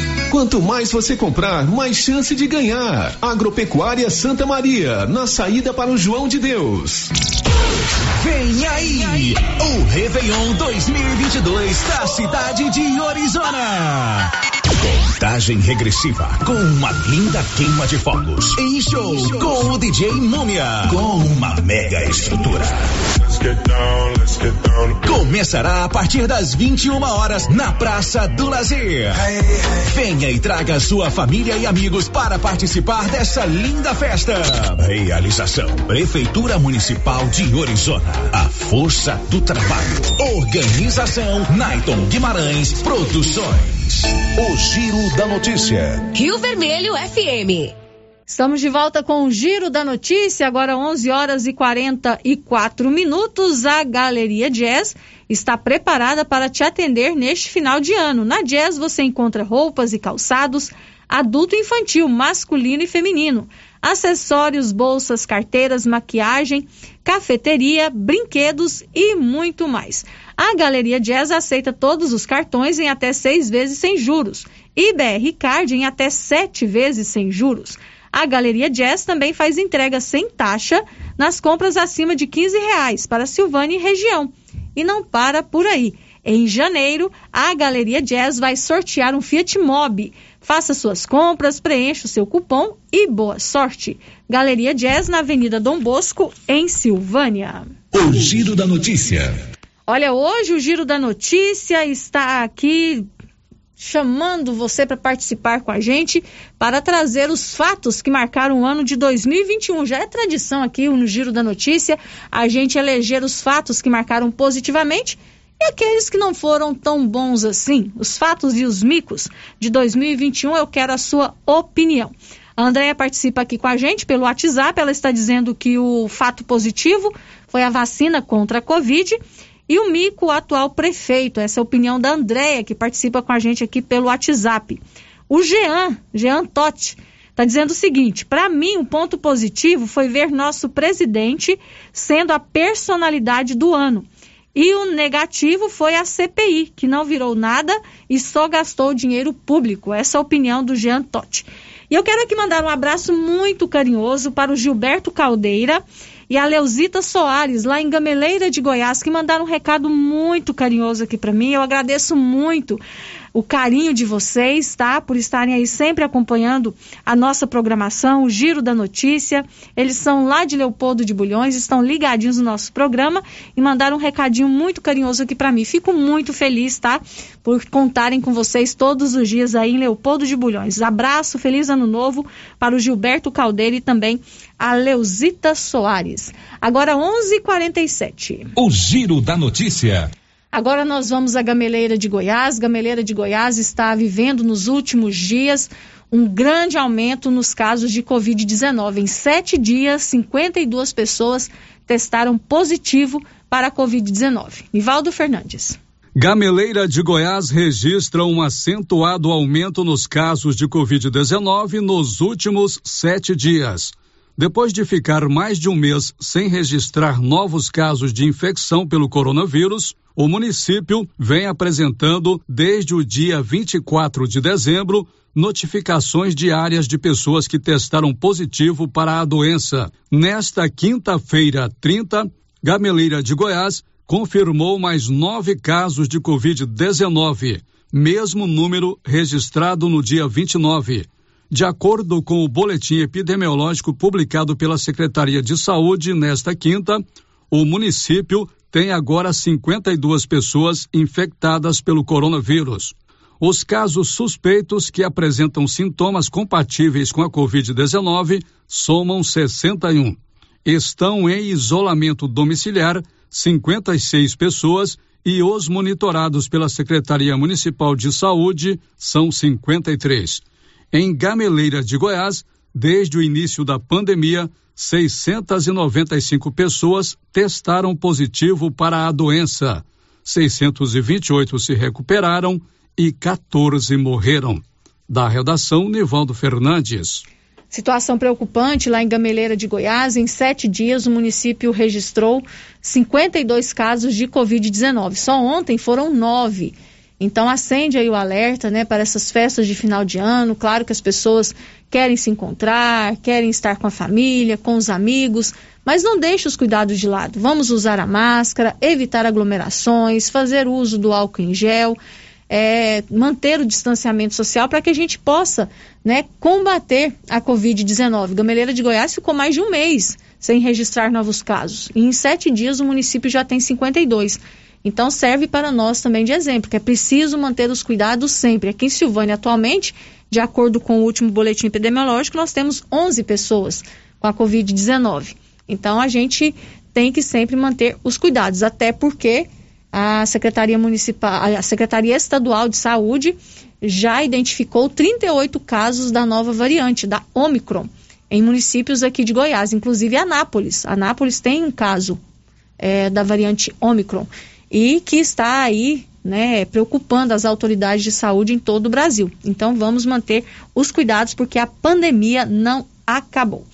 Quanto mais você comprar, mais chance de ganhar. Agropecuária Santa Maria, na saída para o João de Deus. Vem aí, o Réveillon 2022 da cidade de Orizona. Contagem regressiva com uma linda queima de fogos. Em show com o DJ Múmia. Com uma mega estrutura. Começará a partir das 21 horas na Praça do Lazer. Venha e traga sua família e amigos para participar dessa linda festa. Realização: Prefeitura Municipal de Orizona. A força do trabalho. Organização: Naiton Guimarães Produções. O Giro da Notícia. Rio Vermelho FM. Estamos de volta com o Giro da Notícia, agora 11 horas e 44 minutos. A Galeria Jazz está preparada para te atender neste final de ano. Na Jazz você encontra roupas e calçados adulto e infantil, masculino e feminino, acessórios, bolsas, carteiras, maquiagem, cafeteria, brinquedos e muito mais. A Galeria Jazz aceita todos os cartões em até seis vezes sem juros e BR Card em até sete vezes sem juros. A Galeria Jazz também faz entrega sem taxa nas compras acima de 15 reais para Silvânia e região. E não para por aí. Em janeiro, a Galeria Jazz vai sortear um Fiat Mobi. Faça suas compras, preencha o seu cupom e boa sorte. Galeria Jazz na Avenida Dom Bosco, em Silvânia. O Giro da Notícia. Olha, hoje o Giro da Notícia está aqui chamando você para participar com a gente para trazer os fatos que marcaram o ano de 2021. Já é tradição aqui no Giro da Notícia a gente eleger os fatos que marcaram positivamente e aqueles que não foram tão bons assim. Os fatos e os micos de 2021, eu quero a sua opinião. A Andréia participa aqui com a gente pelo WhatsApp. Ela está dizendo que o fato positivo foi a vacina contra a Covid e o Mico, o atual prefeito. Essa é a opinião da Andréia, que participa com a gente aqui pelo WhatsApp. O Jean, Jean Totti, está dizendo o seguinte: para mim, o um ponto positivo foi ver nosso presidente sendo a personalidade do ano. E o negativo foi a CPI, que não virou nada e só gastou dinheiro público. Essa é a opinião do Jean Totti. E eu quero aqui mandar um abraço muito carinhoso para o Gilberto Caldeira e a Leuzita Soares, lá em Gameleira de Goiás, que mandaram um recado muito carinhoso aqui para mim. Eu agradeço muito o carinho de vocês, tá? Por estarem aí sempre acompanhando a nossa programação, o Giro da Notícia. Eles são lá de Leopoldo de Bulhões, estão ligadinhos no nosso programa e mandaram um recadinho muito carinhoso aqui para mim. Fico muito feliz, tá? Por contarem com vocês todos os dias aí em Leopoldo de Bulhões. Abraço, feliz ano novo para o Gilberto Caldeira e também a Leuzita Soares. Agora 11:47. O Giro da Notícia. Agora nós vamos à Gameleira de Goiás. Gameleira de Goiás está vivendo nos últimos dias um grande aumento nos casos de Covid-19. Em sete dias, 52 pessoas testaram positivo para a Covid-19. Nivaldo Fernandes. Gameleira de Goiás registra um acentuado aumento nos casos de Covid-19 nos últimos sete dias. Depois de ficar mais de um mês sem registrar novos casos de infecção pelo coronavírus, o município vem apresentando, desde o dia 24 de dezembro, notificações diárias de pessoas que testaram positivo para a doença. Nesta quinta-feira, 30, Gameleira de Goiás confirmou mais nove casos de Covid-19, mesmo número registrado no dia 29. De acordo com o boletim epidemiológico publicado pela Secretaria de Saúde nesta quinta, o município tem agora 52 pessoas infectadas pelo coronavírus. Os casos suspeitos que apresentam sintomas compatíveis com a Covid-19 somam 61. Estão em isolamento domiciliar 56 pessoas e os monitorados pela Secretaria Municipal de Saúde são 53. Em Gameleira de Goiás, desde o início da pandemia, 695 pessoas testaram positivo para a doença. 628 se recuperaram e 14 morreram. Da redação, Nivaldo Fernandes. Situação preocupante lá em Gameleira de Goiás. Em sete dias, o município registrou 52 casos de Covid-19. Só ontem foram nove. Então acende aí o alerta, né, para essas festas de final de ano. Claro que as pessoas querem se encontrar, querem estar com a família, com os amigos, mas não deixe os cuidados de lado. Vamos usar a máscara, evitar aglomerações, fazer uso do álcool em gel, é, manter o distanciamento social para que a gente possa, né, combater a Covid-19. Gameleira de Goiás ficou mais de um mês sem registrar novos casos. E em sete dias o município já tem 52. Então serve para nós também de exemplo, que é preciso manter os cuidados sempre. Aqui em Silvânia, atualmente, de acordo com o último boletim epidemiológico, nós temos 11 pessoas com a Covid-19. Então a gente tem que sempre manter os cuidados, até porque a Secretaria Municipal, a Secretaria Estadual de Saúde já identificou 38 casos da nova variante, da Omicron, em municípios aqui de Goiás, inclusive Anápolis. Anápolis tem um caso é, da variante Omicron e que está aí né, preocupando as autoridades de saúde em todo o Brasil. Então vamos manter os cuidados porque a pandemia não acabou.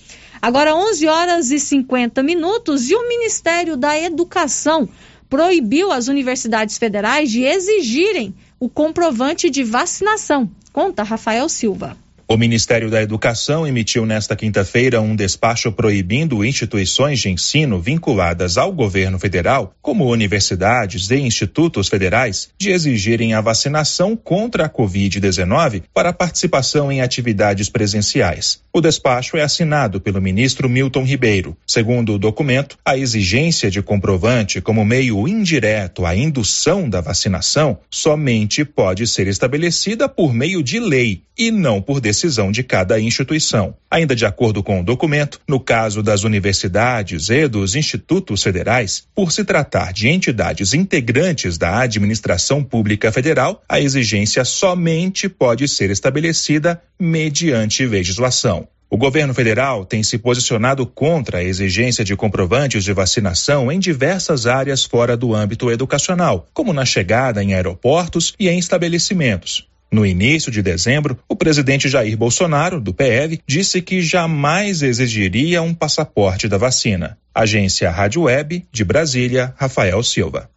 Agora 11 horas e 50 minutos e o Ministério da Educação proibiu as universidades federais de exigirem o comprovante de vacinação. Conta Rafael Silva. O Ministério da Educação emitiu nesta quinta-feira um despacho proibindo instituições de ensino vinculadas ao governo federal, como universidades e institutos federais, de exigirem a vacinação contra a Covid-19 para participação em atividades presenciais. O despacho é assinado pelo ministro Milton Ribeiro. Segundo o documento, a exigência de comprovante como meio indireto à indução da vacinação somente pode ser estabelecida por meio de lei e não por decisão decisão de cada instituição. Ainda de acordo com o documento, no caso das universidades e dos institutos federais, por se tratar de entidades integrantes da administração pública federal, a exigência somente pode ser estabelecida mediante legislação. O governo federal tem se posicionado contra a exigência de comprovantes de vacinação em diversas áreas fora do âmbito educacional, como na chegada em aeroportos e em estabelecimentos. No início de dezembro, o presidente Jair Bolsonaro, do PL, disse que jamais exigiria um passaporte da vacina. Agência Rádio Web, de Brasília, Rafael Silva.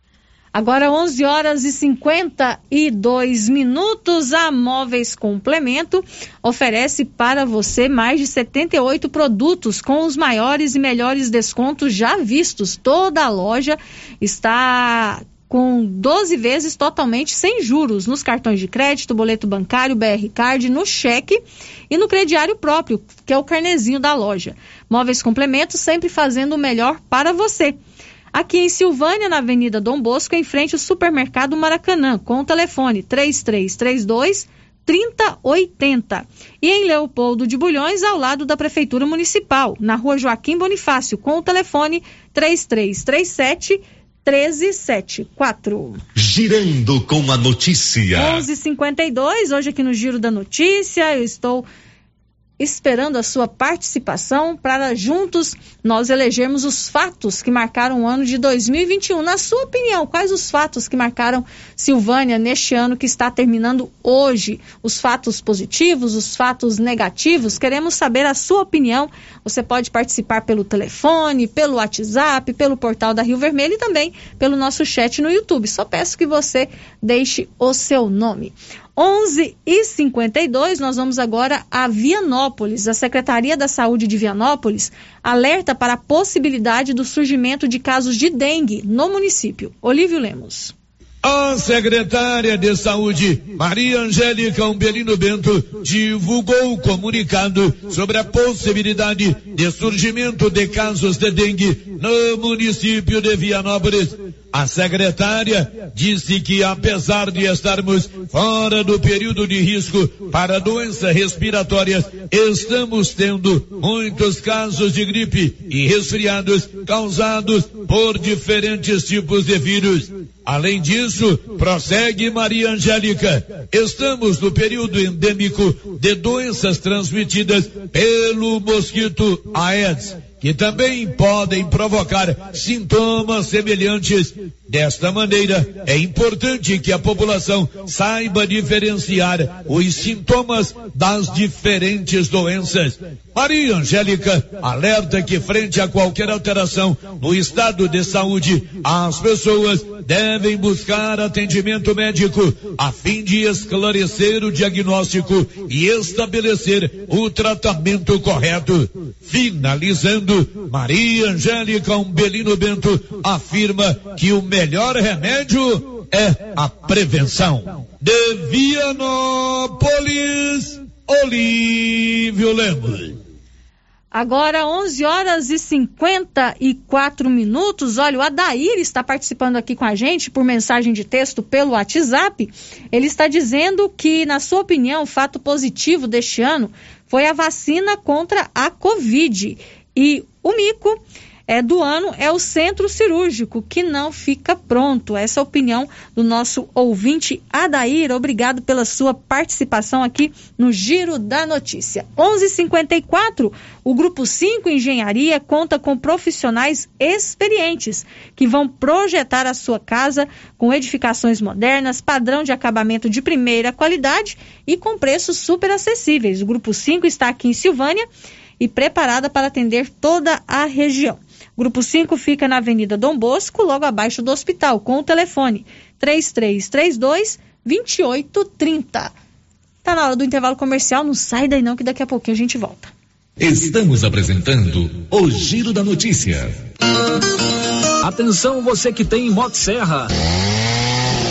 Agora 11 horas e 52 minutos, a Móveis Complemento oferece para você mais de 78 produtos com os maiores e melhores descontos já vistos. Toda a loja está com 12 vezes totalmente sem juros nos cartões de crédito, boleto bancário, BR Card, no cheque e no crediário próprio, que é o carnezinho da loja. Móveis Complementos sempre fazendo o melhor para você. Aqui em Silvânia, na Avenida Dom Bosco, em frente ao Supermercado Maracanã, com o telefone 3332 3080. E em Leopoldo de Bulhões, ao lado da Prefeitura Municipal, na rua Joaquim Bonifácio, com o telefone 3337 1374. Girando com a notícia. 11:52 hoje aqui no Giro da Notícia, eu estou esperando a sua participação para juntos nós elegermos os fatos que marcaram o ano de 2021. Na sua opinião, quais os fatos que marcaram Silvânia neste ano que está terminando hoje? Os fatos positivos, os fatos negativos? Queremos saber a sua opinião. Você pode participar pelo telefone, pelo WhatsApp, pelo portal da Rio Vermelho e também pelo nosso chat no YouTube. Só peço que você deixe o seu nome. 11 e 52 nós vamos agora a Vianópolis. A Secretaria da Saúde de Vianópolis alerta para a possibilidade do surgimento de casos de dengue no município. Olívio Lemos. A secretária de Saúde, Maria Angélica Umbelino Bento, divulgou o comunicado sobre a possibilidade de surgimento de casos de dengue no município de Vianópolis. A secretária disse que, apesar de estarmos fora do período de risco para doenças respiratórias, estamos tendo muitos casos de gripe e resfriados causados por diferentes tipos de vírus. Além disso, prossegue Maria Angélica, estamos no período endêmico de doenças transmitidas pelo mosquito Aedes que também podem provocar sintomas semelhantes. Desta maneira, é importante que a população saiba diferenciar os sintomas das diferentes doenças. Maria Angélica alerta que, frente a qualquer alteração no estado de saúde, as pessoas devem buscar atendimento médico a fim de esclarecer o diagnóstico e estabelecer o tratamento correto. Finalizando Maria Angélica Umbelino Bento afirma que o melhor remédio é a prevenção. De Vianópolis, Olívio Lemos. Agora 11 horas e 54 minutos. Olha, o Adair está participando aqui com a gente por mensagem de texto pelo WhatsApp. Ele está dizendo que, na sua opinião, o fato positivo deste ano foi a vacina contra a Covid. E o mico é, do ano é o centro cirúrgico, que não fica pronto. Essa é a opinião do nosso ouvinte Adair. Obrigado pela sua participação aqui no Giro da Notícia. 11:54. O Grupo 5 Engenharia conta com profissionais experientes que vão projetar a sua casa com edificações modernas, padrão de acabamento de primeira qualidade e com preços super acessíveis. O Grupo 5 está aqui em Silvânia e preparada para atender toda a região. Grupo 5 fica na Avenida Dom Bosco, logo abaixo do hospital, com o telefone 3332 2830. Tá na hora do intervalo comercial, não sai daí não que daqui a pouquinho a gente volta. Estamos apresentando o Giro da Notícia. Atenção você que tem Motosserra.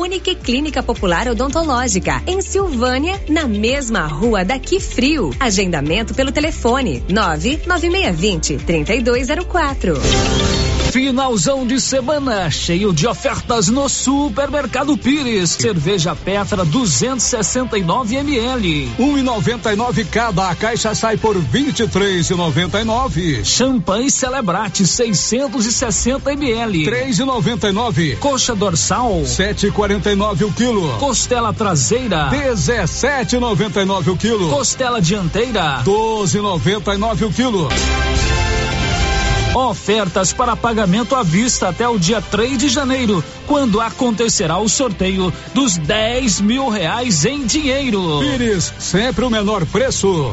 Unique Clínica Popular Odontológica, em Silvânia, na mesma rua daqui frio. Agendamento pelo telefone 99620 3204. Finalzão de semana, cheio de ofertas no Supermercado Pires. Cerveja Petra 269 ml. 1,99 cada. A caixa sai por 23,99. Champanhe Celebrate 660 ml. 3,99. Coxa dorsal 7,49 o quilo. Costela traseira 17,99 o quilo. Costela dianteira 12,99 o quilo. Ofertas para pagamento à vista até o dia 3 de janeiro, quando acontecerá o sorteio dos 10 mil reais em dinheiro. Pires, sempre o menor preço.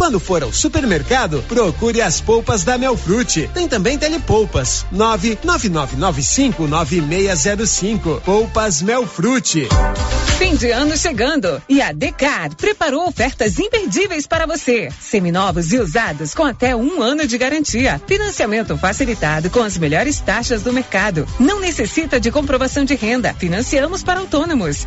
Quando for ao supermercado, procure as polpas da Melfrute. Tem também telepolpas. 999559605. Polpas Melfrute. Fim de ano chegando e a Decar preparou ofertas imperdíveis para você. Seminovos e usados com até um ano de garantia. Financiamento facilitado com as melhores taxas do mercado. Não necessita de comprovação de renda. Financiamos para autônomos.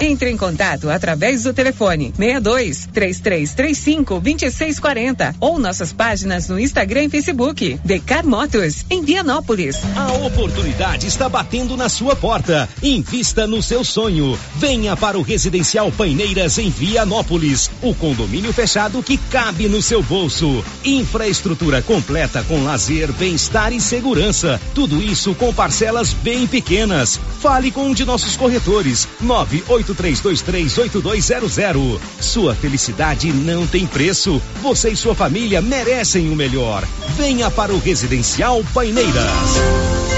Entre em contato através do telefone 62 3335 2640 ou nossas páginas no Instagram e Facebook. Decar Motos, em Vianópolis. A oportunidade está batendo na sua porta. Invista no seu sonho. Venha para o Residencial Paineiras em Vianópolis. O condomínio fechado que cabe no seu bolso. Infraestrutura completa com lazer, bem-estar e segurança. Tudo isso com parcelas bem pequenas. Fale com um de nossos corretores. 983238200. Sua felicidade não tem preço. Você e sua família merecem o melhor. Venha para o Residencial Paineiras.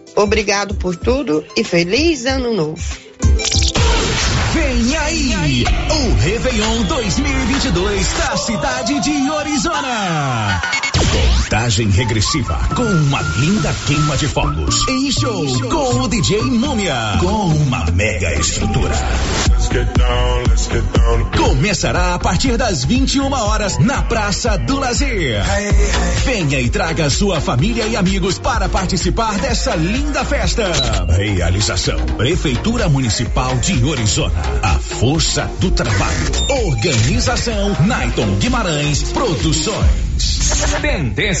Obrigado por tudo e feliz ano novo. Vem aí, o Réveillon 2022 da cidade de Orizona. Contagem regressiva com uma linda queima de fogos. Em show com o DJ Múmia. Com uma mega estrutura. Começará a partir das 21 horas na Praça do Lazer. Venha e traga sua família e amigos para participar dessa linda festa. Realização: Prefeitura Municipal de Orizona. A força do trabalho. Organização: Naiton Guimarães Produções. Tendência,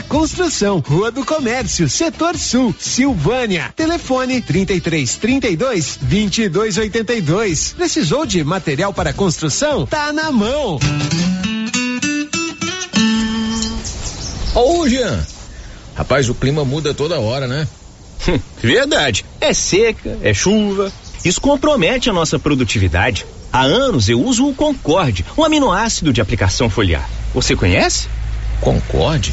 construção, Rua do Comércio, Setor Sul, Silvânia. Telefone 33 32 22 82. Precisou de material para construção? Tá na mão. Ô, Jean. Rapaz, o clima muda toda hora, né? Verdade. É seca, é chuva. Isso compromete a nossa produtividade. Há anos eu uso o Concorde, um aminoácido de aplicação foliar. Você conhece? Concorde?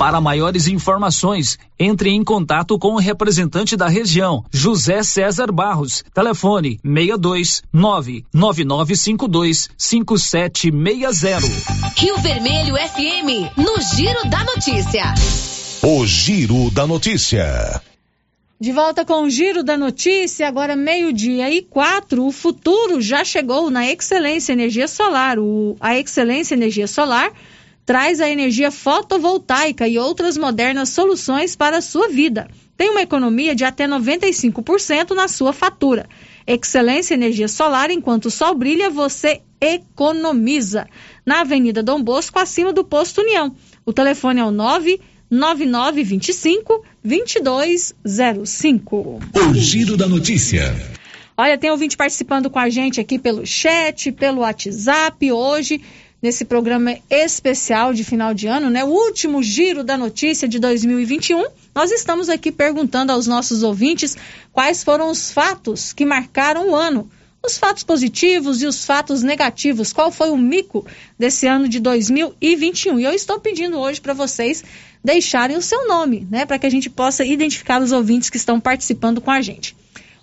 Para maiores informações, entre em contato com o representante da região, José César Barros. Telefone 62 99952 5760. Rio Vermelho FM, no Giro da Notícia. O Giro da Notícia. De volta com o Giro da Notícia, agora meio-dia e quatro. O futuro já chegou na Excelência Energia Solar. O, a Excelência Energia Solar traz a energia fotovoltaica e outras modernas soluções para a sua vida. Tem uma economia de até 95% na sua fatura. Excelência Energia Solar, enquanto o sol brilha, você economiza. Na Avenida Dom Bosco, acima do Posto União. O telefone é o 9 9925 2205. O Giro da Notícia. Olha, tem ouvinte participando com a gente aqui pelo chat, pelo WhatsApp hoje, nesse programa especial de final de ano, né? O último Giro da Notícia de 2021. Nós estamos aqui perguntando aos nossos ouvintes quais foram os fatos que marcaram o ano os fatos positivos e os fatos negativos. Qual foi o mico desse ano de 2021? E eu estou pedindo hoje para vocês deixarem o seu nome, né, para que a gente possa identificar os ouvintes que estão participando com a gente.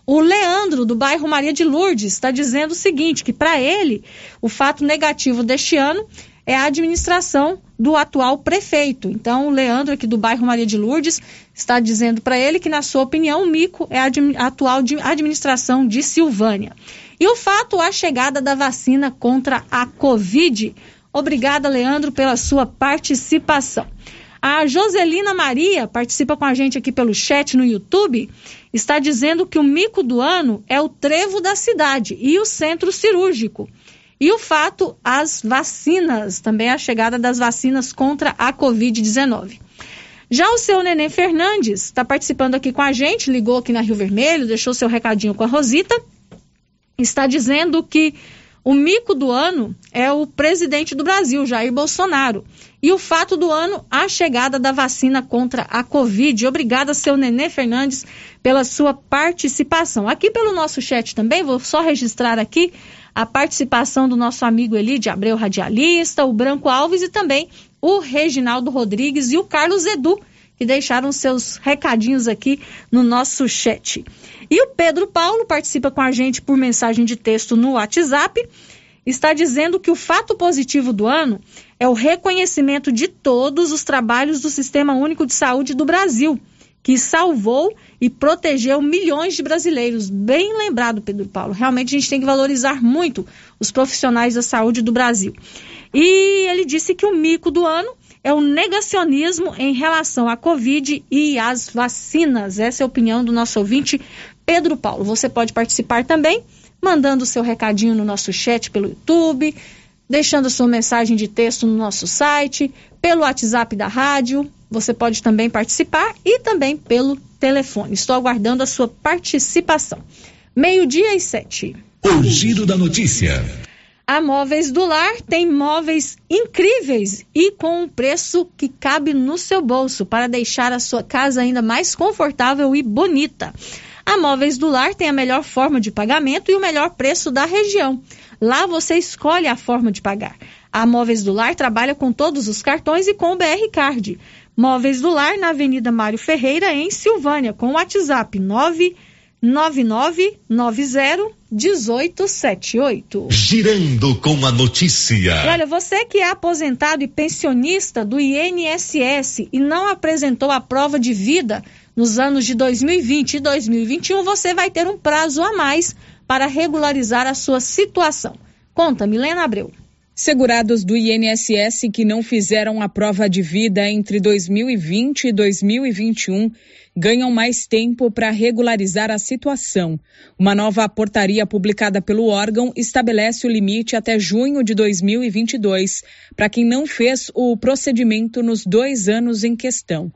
O Leandro, do bairro Maria de Lourdes, está dizendo o seguinte: que para ele, o fato negativo deste ano é a administração do atual prefeito. Então, o Leandro, aqui do bairro Maria de Lourdes, está dizendo para ele que, na sua opinião, o mico é a atual administração de Silvânia. E o fato, a chegada da vacina contra a Covid. Obrigada, Leandro, pela sua participação. A Joselina Maria participa com a gente aqui pelo chat no YouTube. Está dizendo que o mico do ano é o trevo da cidade e o centro cirúrgico. E o fato, as vacinas, também a chegada das vacinas contra a Covid-19. Já o seu Neném Fernandes está participando aqui com a gente, ligou aqui na Rio Vermelho, deixou seu recadinho com a Rosita está dizendo que O mico do ano é o presidente do Brasil, Jair Bolsonaro. E o fato do ano, a chegada da vacina contra a Covid. Obrigada, seu Nenê Fernandes, pela sua participação. Aqui pelo nosso chat também, vou só registrar aqui a participação do nosso amigo Eli de Abreu Radialista, o Branco Alves e também o Reginaldo Rodrigues e o Carlos Edu, que deixaram seus recadinhos aqui no nosso chat. E o Pedro Paulo participa com a gente por mensagem de texto no WhatsApp. Está dizendo que o fato positivo do ano é o reconhecimento de todos os trabalhos do Sistema Único de Saúde do Brasil, que salvou e protegeu milhões de brasileiros. Bem lembrado, Pedro Paulo. Realmente a gente tem que valorizar muito os profissionais da saúde do Brasil. E ele disse que o mico do ano é o negacionismo em relação à Covid e às vacinas. Essa é a opinião do nosso ouvinte Pedro Paulo. Você pode participar também, mandando o seu recadinho no nosso chat pelo YouTube, deixando sua mensagem de texto no nosso site, pelo WhatsApp da rádio. Você pode também participar e também pelo telefone. Estou aguardando a sua participação. Meio-dia e sete. O giro da notícia. A Móveis do Lar tem móveis incríveis e com um preço que cabe no seu bolso para deixar a sua casa ainda mais confortável e bonita. A Móveis do Lar tem a melhor forma de pagamento e o melhor preço da região. Lá você escolhe a forma de pagar. A Móveis do Lar trabalha com todos os cartões e com o BR Card. Móveis do Lar na Avenida Mário Ferreira, em Silvânia, com o WhatsApp 99990 1878. Girando com a notícia. Olha, você que é aposentado e pensionista do INSS e não apresentou a prova de vida nos anos de 2020 e 2021, você vai ter um prazo a mais para regularizar a sua situação. Conta, Milena Abreu. Segurados do INSS que não fizeram a prova de vida entre 2020 e 2021 ganham mais tempo para regularizar a situação. Uma nova portaria publicada pelo órgão estabelece o limite até junho de 2022 para quem não fez o procedimento nos dois anos em questão.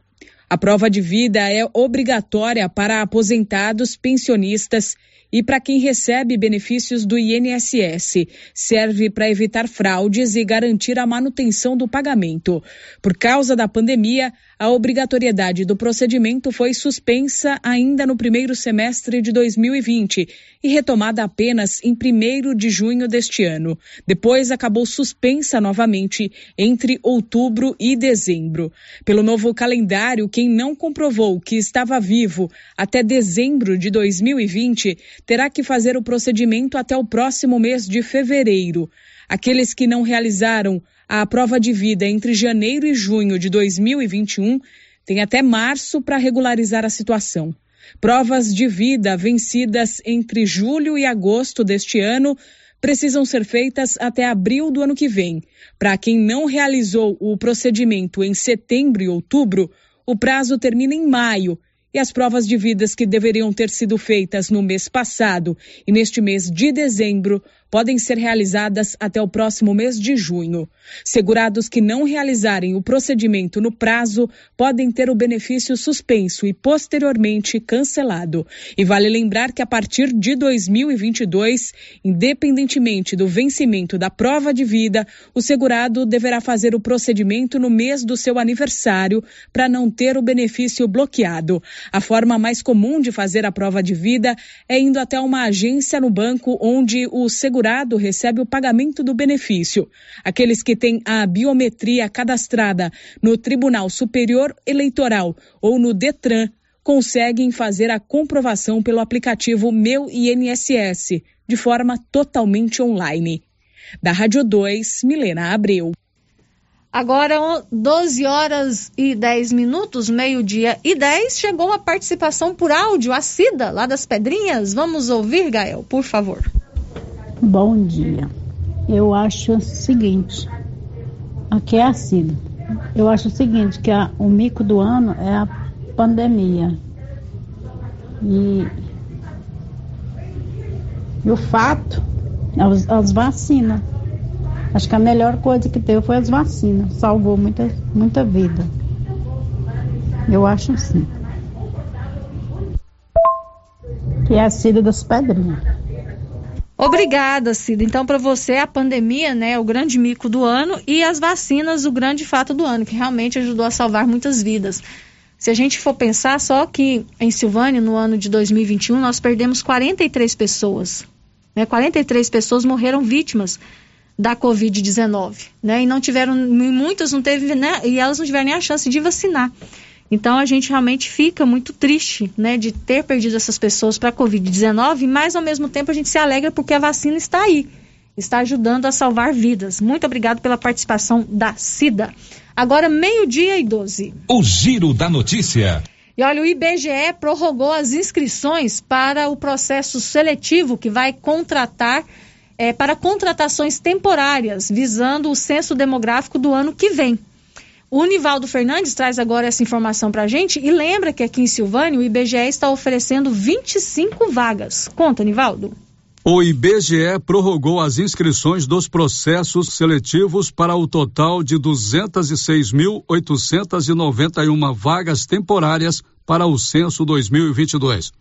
A prova de vida é obrigatória para aposentados, pensionistas e para quem recebe benefícios do INSS. Serve para evitar fraudes e garantir a manutenção do pagamento. Por causa da pandemia, a obrigatoriedade do procedimento foi suspensa ainda no primeiro semestre de 2020 e retomada apenas em 1 de junho deste ano. Depois acabou suspensa novamente entre outubro e dezembro. Pelo novo calendário, quem não comprovou que estava vivo até dezembro de 2020 terá que fazer o procedimento até o próximo mês de fevereiro. Aqueles que não realizaram a prova de vida entre janeiro e junho de 2021 têm até março para regularizar a situação. Provas de vida vencidas entre julho e agosto deste ano precisam ser feitas até abril do ano que vem. Para quem não realizou o procedimento em setembro e outubro, o prazo termina em maio e as provas de vidas que deveriam ter sido feitas no mês passado e neste mês de dezembro podem ser realizadas até o próximo mês de junho. Segurados que não realizarem o procedimento no prazo podem ter o benefício suspenso e posteriormente cancelado. E vale lembrar que a partir de 2022, independentemente do vencimento da prova de vida, o segurado deverá fazer o procedimento no mês do seu aniversário para não ter o benefício bloqueado. A forma mais comum de fazer a prova de vida é indo até uma agência no banco onde o segurado segurado recebe o pagamento do benefício. Aqueles que têm a biometria cadastrada no Tribunal Superior Eleitoral ou no Detran conseguem fazer a comprovação pelo aplicativo Meu INSS, de forma totalmente online. Da Rádio 2, Milena Abreu. Agora, 12 horas e 10 minutos, meio-dia e 10, chegou a participação por áudio, a Cida, lá das Pedrinhas. Vamos ouvir, Gael, por favor. Bom dia. Eu acho o seguinte, aqui é assim, eu acho o seguinte, que a, o mico do ano é a pandemia. E, e o fato é as, as vacinas. Acho que a melhor coisa que teve foi as vacinas. Salvou muita, muita vida. Eu acho sim. Que é a Cida das Pedrinhas. Obrigada, Cida. Então, para você, a pandemia, né, o grande mico do ano e as vacinas, o grande fato do ano, que realmente ajudou a salvar muitas vidas. Se a gente for pensar só que em Silvânia, no ano de 2021, nós perdemos 43 pessoas. Né? 43 pessoas morreram vítimas da Covid-19, né? E não tiveram, muitas não teve, né? E elas não tiveram nem a chance de vacinar. Então a gente realmente fica muito triste, né, de ter perdido essas pessoas para a Covid-19, mas ao mesmo tempo a gente se alegra porque a vacina está aí, está ajudando a salvar vidas. Muito obrigado pela participação da Cida. Agora meio-dia e 12. O giro da notícia. E olha, o IBGE prorrogou as inscrições para o processo seletivo que vai contratar é, para contratações temporárias, visando o censo demográfico do ano que vem. O Nivaldo Fernandes traz agora essa informação para a gente e lembra que aqui em Silvânia o IBGE está oferecendo 25 vagas. Conta, Nivaldo. O IBGE prorrogou as inscrições dos processos seletivos para o total de 206.891 vagas temporárias para o censo 2022.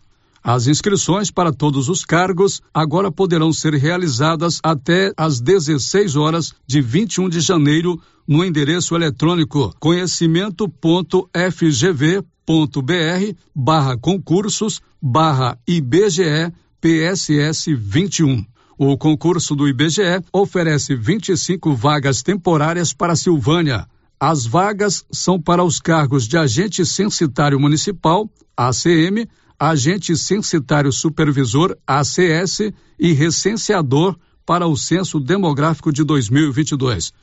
As inscrições para todos os cargos agora poderão ser realizadas até às 16 horas de 21 de janeiro no endereço eletrônico conhecimento.fgv.br barra concursos barra IBGE PSS 21. O concurso do IBGE oferece 25 vagas temporárias para Silvânia. As vagas são para os cargos de agente censitário municipal, ACM, agente censitário supervisor ACS e recenseador para o censo demográfico de 2022.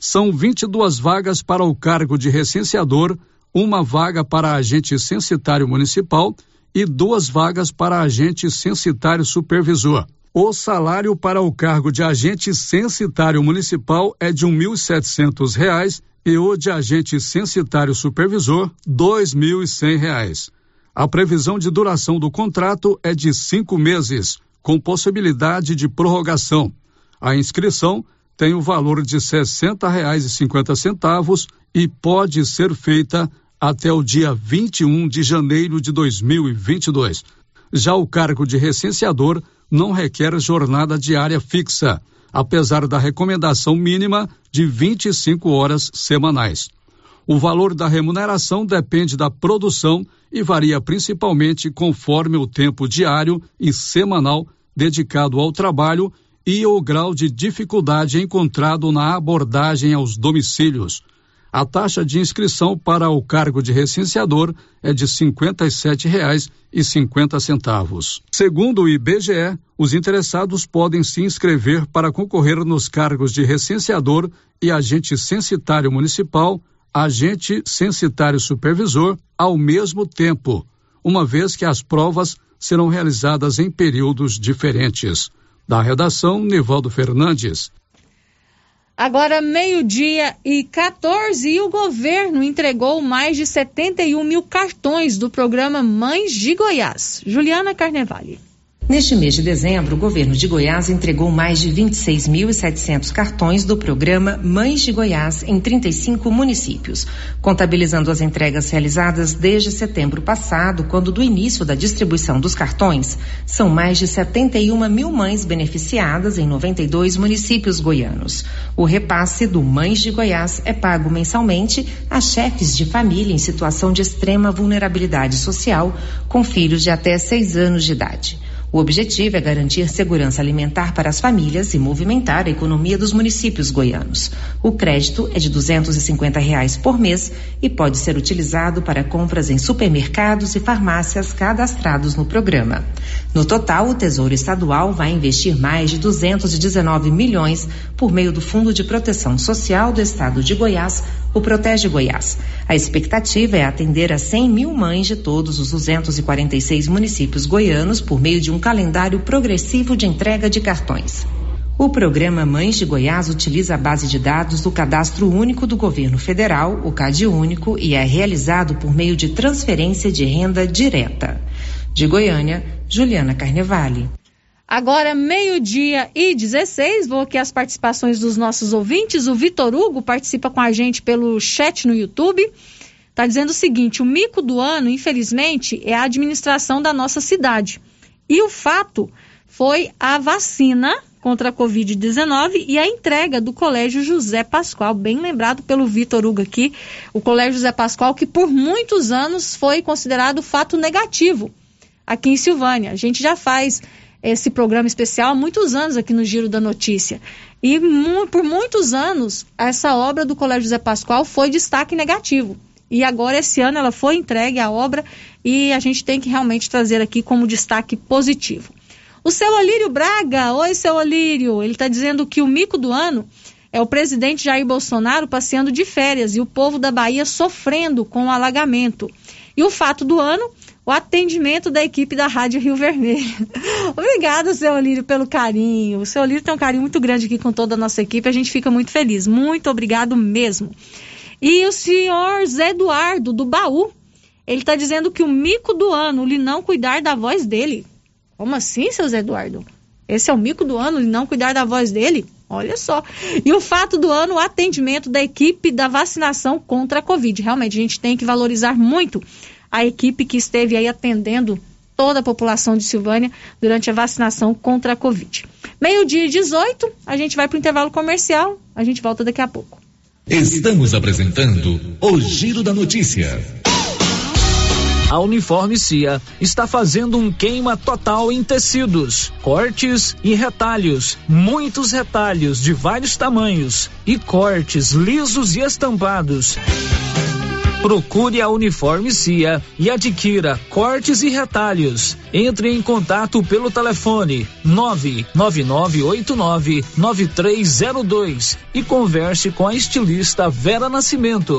São 22 vagas para o cargo de recenseador, uma vaga para agente censitário municipal e duas vagas para agente censitário supervisor. O salário para o cargo de agente censitário municipal é de R$ 1.700 e o de agente censitário supervisor R$ 2.100. A previsão de duração do contrato é de cinco meses, com possibilidade de prorrogação. A inscrição tem o valor de R$ 60,50 e pode ser feita até o dia 21 de janeiro de 2022. Já o cargo de recenseador não requer jornada diária fixa, apesar da recomendação mínima de 25 horas semanais. O valor da remuneração depende da produção e varia principalmente conforme o tempo diário e semanal dedicado ao trabalho e o grau de dificuldade encontrado na abordagem aos domicílios. A taxa de inscrição para o cargo de recenseador é de R$ 57,50. Segundo o IBGE, os interessados podem se inscrever para concorrer nos cargos de recenseador e agente censitário municipal, agente censitário supervisor ao mesmo tempo, uma vez que as provas serão realizadas em períodos diferentes. Da redação, Nivaldo Fernandes. Agora, meio-dia e 14, e o governo entregou mais de 71 mil cartões do programa Mães de Goiás. Juliana Carnevale. Neste mês de dezembro, o governo de Goiás entregou mais de 26.700 cartões do programa Mães de Goiás em 35 municípios, contabilizando as entregas realizadas desde setembro passado, quando do início da distribuição dos cartões, são mais de 71 mil mães beneficiadas em 92 municípios goianos. O repasse do Mães de Goiás é pago mensalmente a chefes de família em situação de extrema vulnerabilidade social, com filhos de até seis anos de idade. O objetivo é garantir segurança alimentar para as famílias e movimentar a economia dos municípios goianos. O crédito é de 250 reais por mês e pode ser utilizado para compras em supermercados e farmácias cadastrados no programa. No total, o Tesouro Estadual vai investir mais de 219 milhões por meio do Fundo de Proteção Social do Estado de Goiás, o Protege Goiás. A expectativa é atender a 100 mil mães de todos os 246 municípios goianos por meio de um calendário progressivo de entrega de cartões. O programa Mães de Goiás utiliza a base de dados do Cadastro Único do Governo Federal, o CAD Único, e é realizado por meio de transferência de renda direta. De Goiânia, Juliana Carnevale. Agora, meio-dia e 16, vou aqui as participações dos nossos ouvintes. O Vitor Hugo participa com a gente pelo chat no YouTube. Está dizendo o seguinte: o mico do ano, infelizmente, é a administração da nossa cidade. E o fato foi a vacina contra a Covid-19 e a entrega do Colégio José Pascoal, bem lembrado pelo Vitor Hugo aqui, o Colégio José Pascoal, que por muitos anos foi considerado fato negativo aqui em Silvânia. A gente já faz esse programa especial há muitos anos aqui no Giro da Notícia. E mu por muitos anos, essa obra do Colégio José Pascoal foi destaque negativo. E agora, esse ano, ela foi entregue à obra e a gente tem que realmente trazer aqui como destaque positivo. O seu Olírio Braga, oi, seu Olírio, ele está dizendo que o mico do ano é o presidente Jair Bolsonaro passeando de férias e o povo da Bahia sofrendo com o alagamento. E o fato do ano, o atendimento da equipe da Rádio Rio Vermelho. [laughs] Obrigada, seu Olírio, pelo carinho. O seu Olírio tem um carinho muito grande aqui com toda a nossa equipe, a gente fica muito feliz. Muito obrigado mesmo. E o senhor Zé Eduardo, do Baú, ele está dizendo que o mico do ano, lhe não cuidar da voz dele. Como assim, seu Zé Eduardo? Esse é o mico do ano e não cuidar da voz dele? Olha só. E o fato do ano, o atendimento da equipe da vacinação contra a Covid. Realmente, a gente tem que valorizar muito a equipe que esteve aí atendendo toda a população de Silvânia durante a vacinação contra a Covid. Meio-dia e 18, a gente vai para o intervalo comercial. A gente volta daqui a pouco. Estamos apresentando o Giro da Notícia. A Uniforme Cia está fazendo um queima total em tecidos, cortes e retalhos. Muitos retalhos de vários tamanhos e cortes lisos e estampados. Procure a Uniforme Cia e adquira cortes e retalhos. Entre em contato pelo telefone 999899302 e converse com a estilista Vera Nascimento.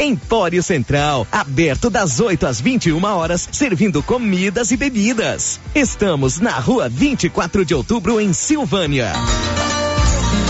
Empório Central, aberto das 8 às 21 horas, servindo comidas e bebidas. Estamos na rua 24 de outubro, em Silvânia.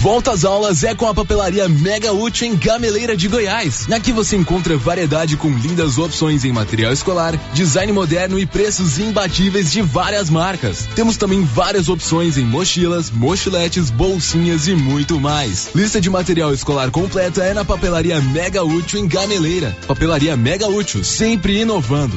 Volta às aulas é com a papelaria Mega Útil em Gameleira de Goiás. Aqui você encontra variedade com lindas opções em material escolar, design moderno e preços imbatíveis de várias marcas. Temos também várias opções em mochilas, mochiletes, bolsinhas e muito mais. Lista de material escolar completa é na papelaria Mega Útil em Gameleira. Papelaria Mega Útil, sempre inovando.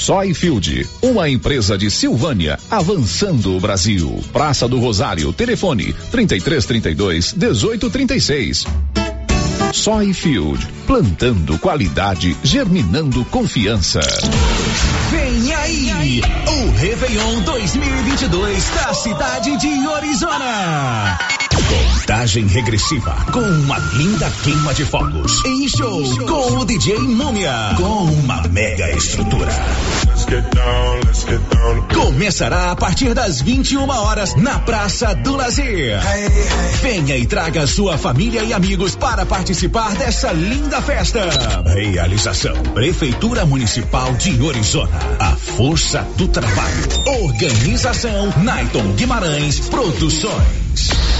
Soyfield, uma empresa de Silvânia, avançando o Brasil. Praça do Rosário, telefone 3332 1836. Soyfield, plantando qualidade, germinando confiança. Vem aí, o Réveillon 2022 da cidade de Orizona. Contagem regressiva com uma linda queima de fogos. Em show com o DJ Múmia. Com uma mega estrutura. Começará a partir das 21 horas na Praça do Lazer. Venha e traga sua família e amigos para participar dessa linda festa. Realização: Prefeitura Municipal de Orizona. A força do trabalho. Organização: Naiton Guimarães Produções.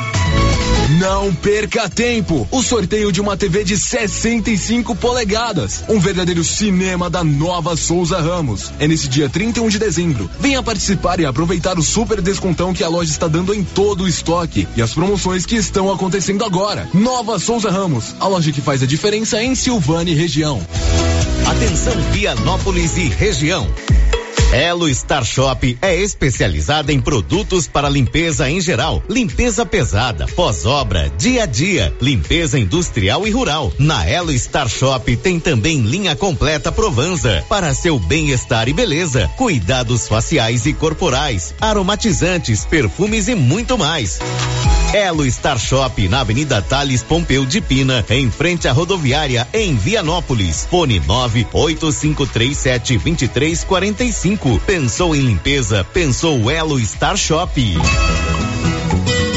Não perca tempo! O sorteio de uma TV de 65 polegadas. Um verdadeiro cinema da nova Souza Ramos. É nesse dia 31 de dezembro. Venha participar e aproveitar o super descontão que a loja está dando em todo o estoque e as promoções que estão acontecendo agora. Nova Souza Ramos, a loja que faz a diferença em Silvânia e região. Atenção Vianópolis e região. Elo Star Shop é especializada em produtos para limpeza em geral, limpeza pesada, pós-obra, dia a dia, limpeza industrial e rural. Na Elo Star Shop tem também linha completa Provanza para seu bem-estar e beleza, cuidados faciais e corporais, aromatizantes, perfumes e muito mais. Elo Star Shop na Avenida Thales Pompeu de Pina, em frente à rodoviária em Vianópolis. Fone 985372345. Pensou em limpeza? Pensou Elo Star Shop.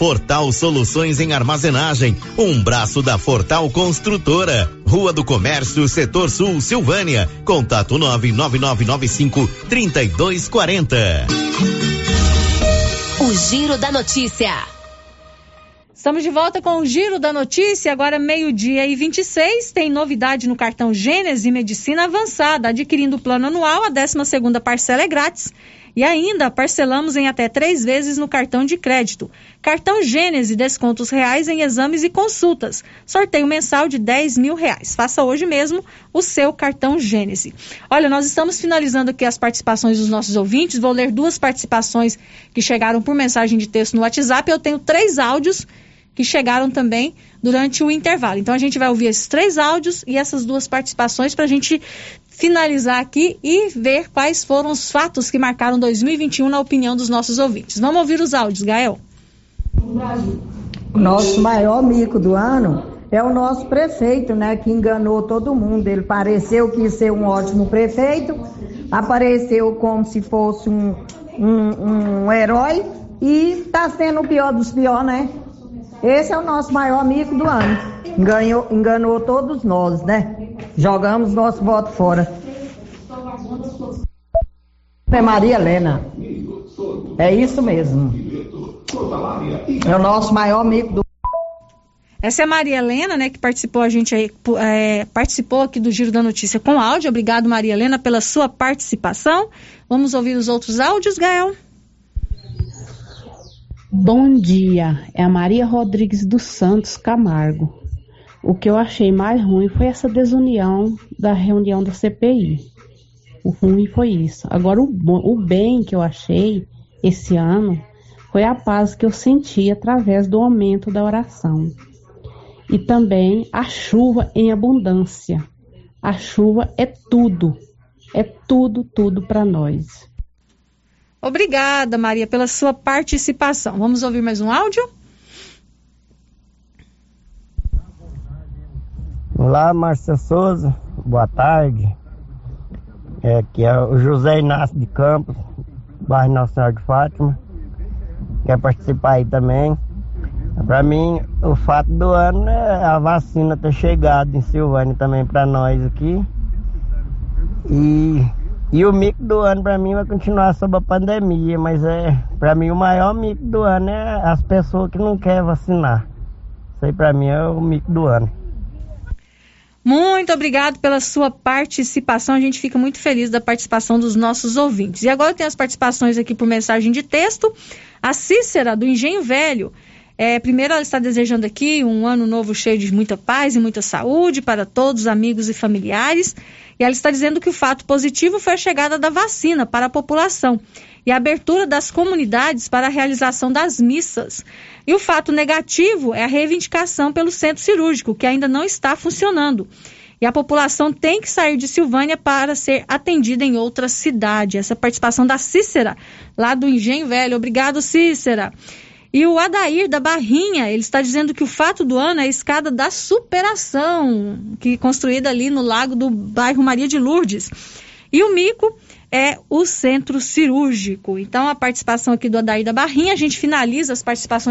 Fortal Soluções em Armazenagem, um braço da Fortal Construtora. Rua do Comércio, Setor Sul, Silvânia. Contato 99995 3240. O Giro da Notícia. Estamos de volta com o Giro da Notícia, agora meio-dia e 26. Tem novidade no cartão Gênese Medicina Avançada. Adquirindo o plano anual, a 12 segunda parcela é grátis E ainda parcelamos em até três vezes no cartão de crédito. Cartão Gênese, descontos reais em exames e consultas. Sorteio mensal de 10 mil reais. Faça hoje mesmo o seu cartão Gênese. Olha, nós estamos finalizando aqui as participações dos nossos ouvintes. Vou ler duas participações que chegaram por mensagem de texto no WhatsApp. Eu tenho três áudios que chegaram também durante o intervalo. Então a gente vai ouvir esses três áudios e essas duas participações para a gente finalizar aqui e ver quais foram os fatos que marcaram 2021 na opinião dos nossos ouvintes. Vamos ouvir os áudios, Gael. O nosso maior mico do ano é o nosso prefeito, né, que enganou todo mundo. Ele pareceu que ia ser um ótimo prefeito, apareceu como se fosse um, um, um herói e está sendo o pior dos piores, né? Esse é o nosso maior amigo do ano. Enganou, enganou todos nós, né? Jogamos nosso voto fora. É Maria Helena. É isso mesmo. É o nosso maior amigo do essa é a Maria Helena, né, que participou a gente aí, é, participou aqui do Giro da Notícia com áudio. Obrigado, Maria Helena, pela sua participação. Vamos ouvir os outros áudios, Gael. Bom dia, é a Maria Rodrigues dos Santos Camargo. O que eu achei mais ruim foi essa desunião da reunião da CPI. O ruim foi isso. Agora, o, o bem que eu achei esse ano foi a paz que eu senti através do aumento da oração. E também a chuva em abundância. A chuva é tudo, é tudo, tudo para nós. Obrigada, Maria, pela sua participação. Vamos ouvir mais um áudio? Olá, Márcia Souza. Boa tarde. É, aqui é o José Inácio de Campos, bairro Nossa Senhora de Fátima. Quer participar aí também. Para mim, o fato do ano é a vacina ter chegado em Silvânia também para nós aqui. E e o mico do ano para mim vai continuar sob a pandemia, mas é para mim o maior mico do ano é as pessoas que não querem vacinar. Isso aí para mim é o mico do ano. Muito obrigado pela sua participação. A gente fica muito feliz da participação dos nossos ouvintes. E agora tem as participações aqui por mensagem de texto. A Cícera, do Engenho Velho. É, primeiro, ela está desejando aqui um ano novo cheio de muita paz e muita saúde para todos, amigos e familiares. E ela está dizendo que o fato positivo foi a chegada da vacina para a população e a abertura das comunidades para a realização das missas. E o fato negativo é a reivindicação pelo centro cirúrgico, que ainda não está funcionando. E a população tem que sair de Silvânia para ser atendida em outra cidade. Essa é participação da Cícera, lá do Engenho Velho. Obrigado, Cícera. E o Adair da Barrinha, ele está dizendo que o fato do ano é a escada da superação, que é construída ali no lago do bairro Maria de Lourdes. E o mico é o centro cirúrgico. Então, a participação aqui do Adair da Barrinha, a gente finaliza as participações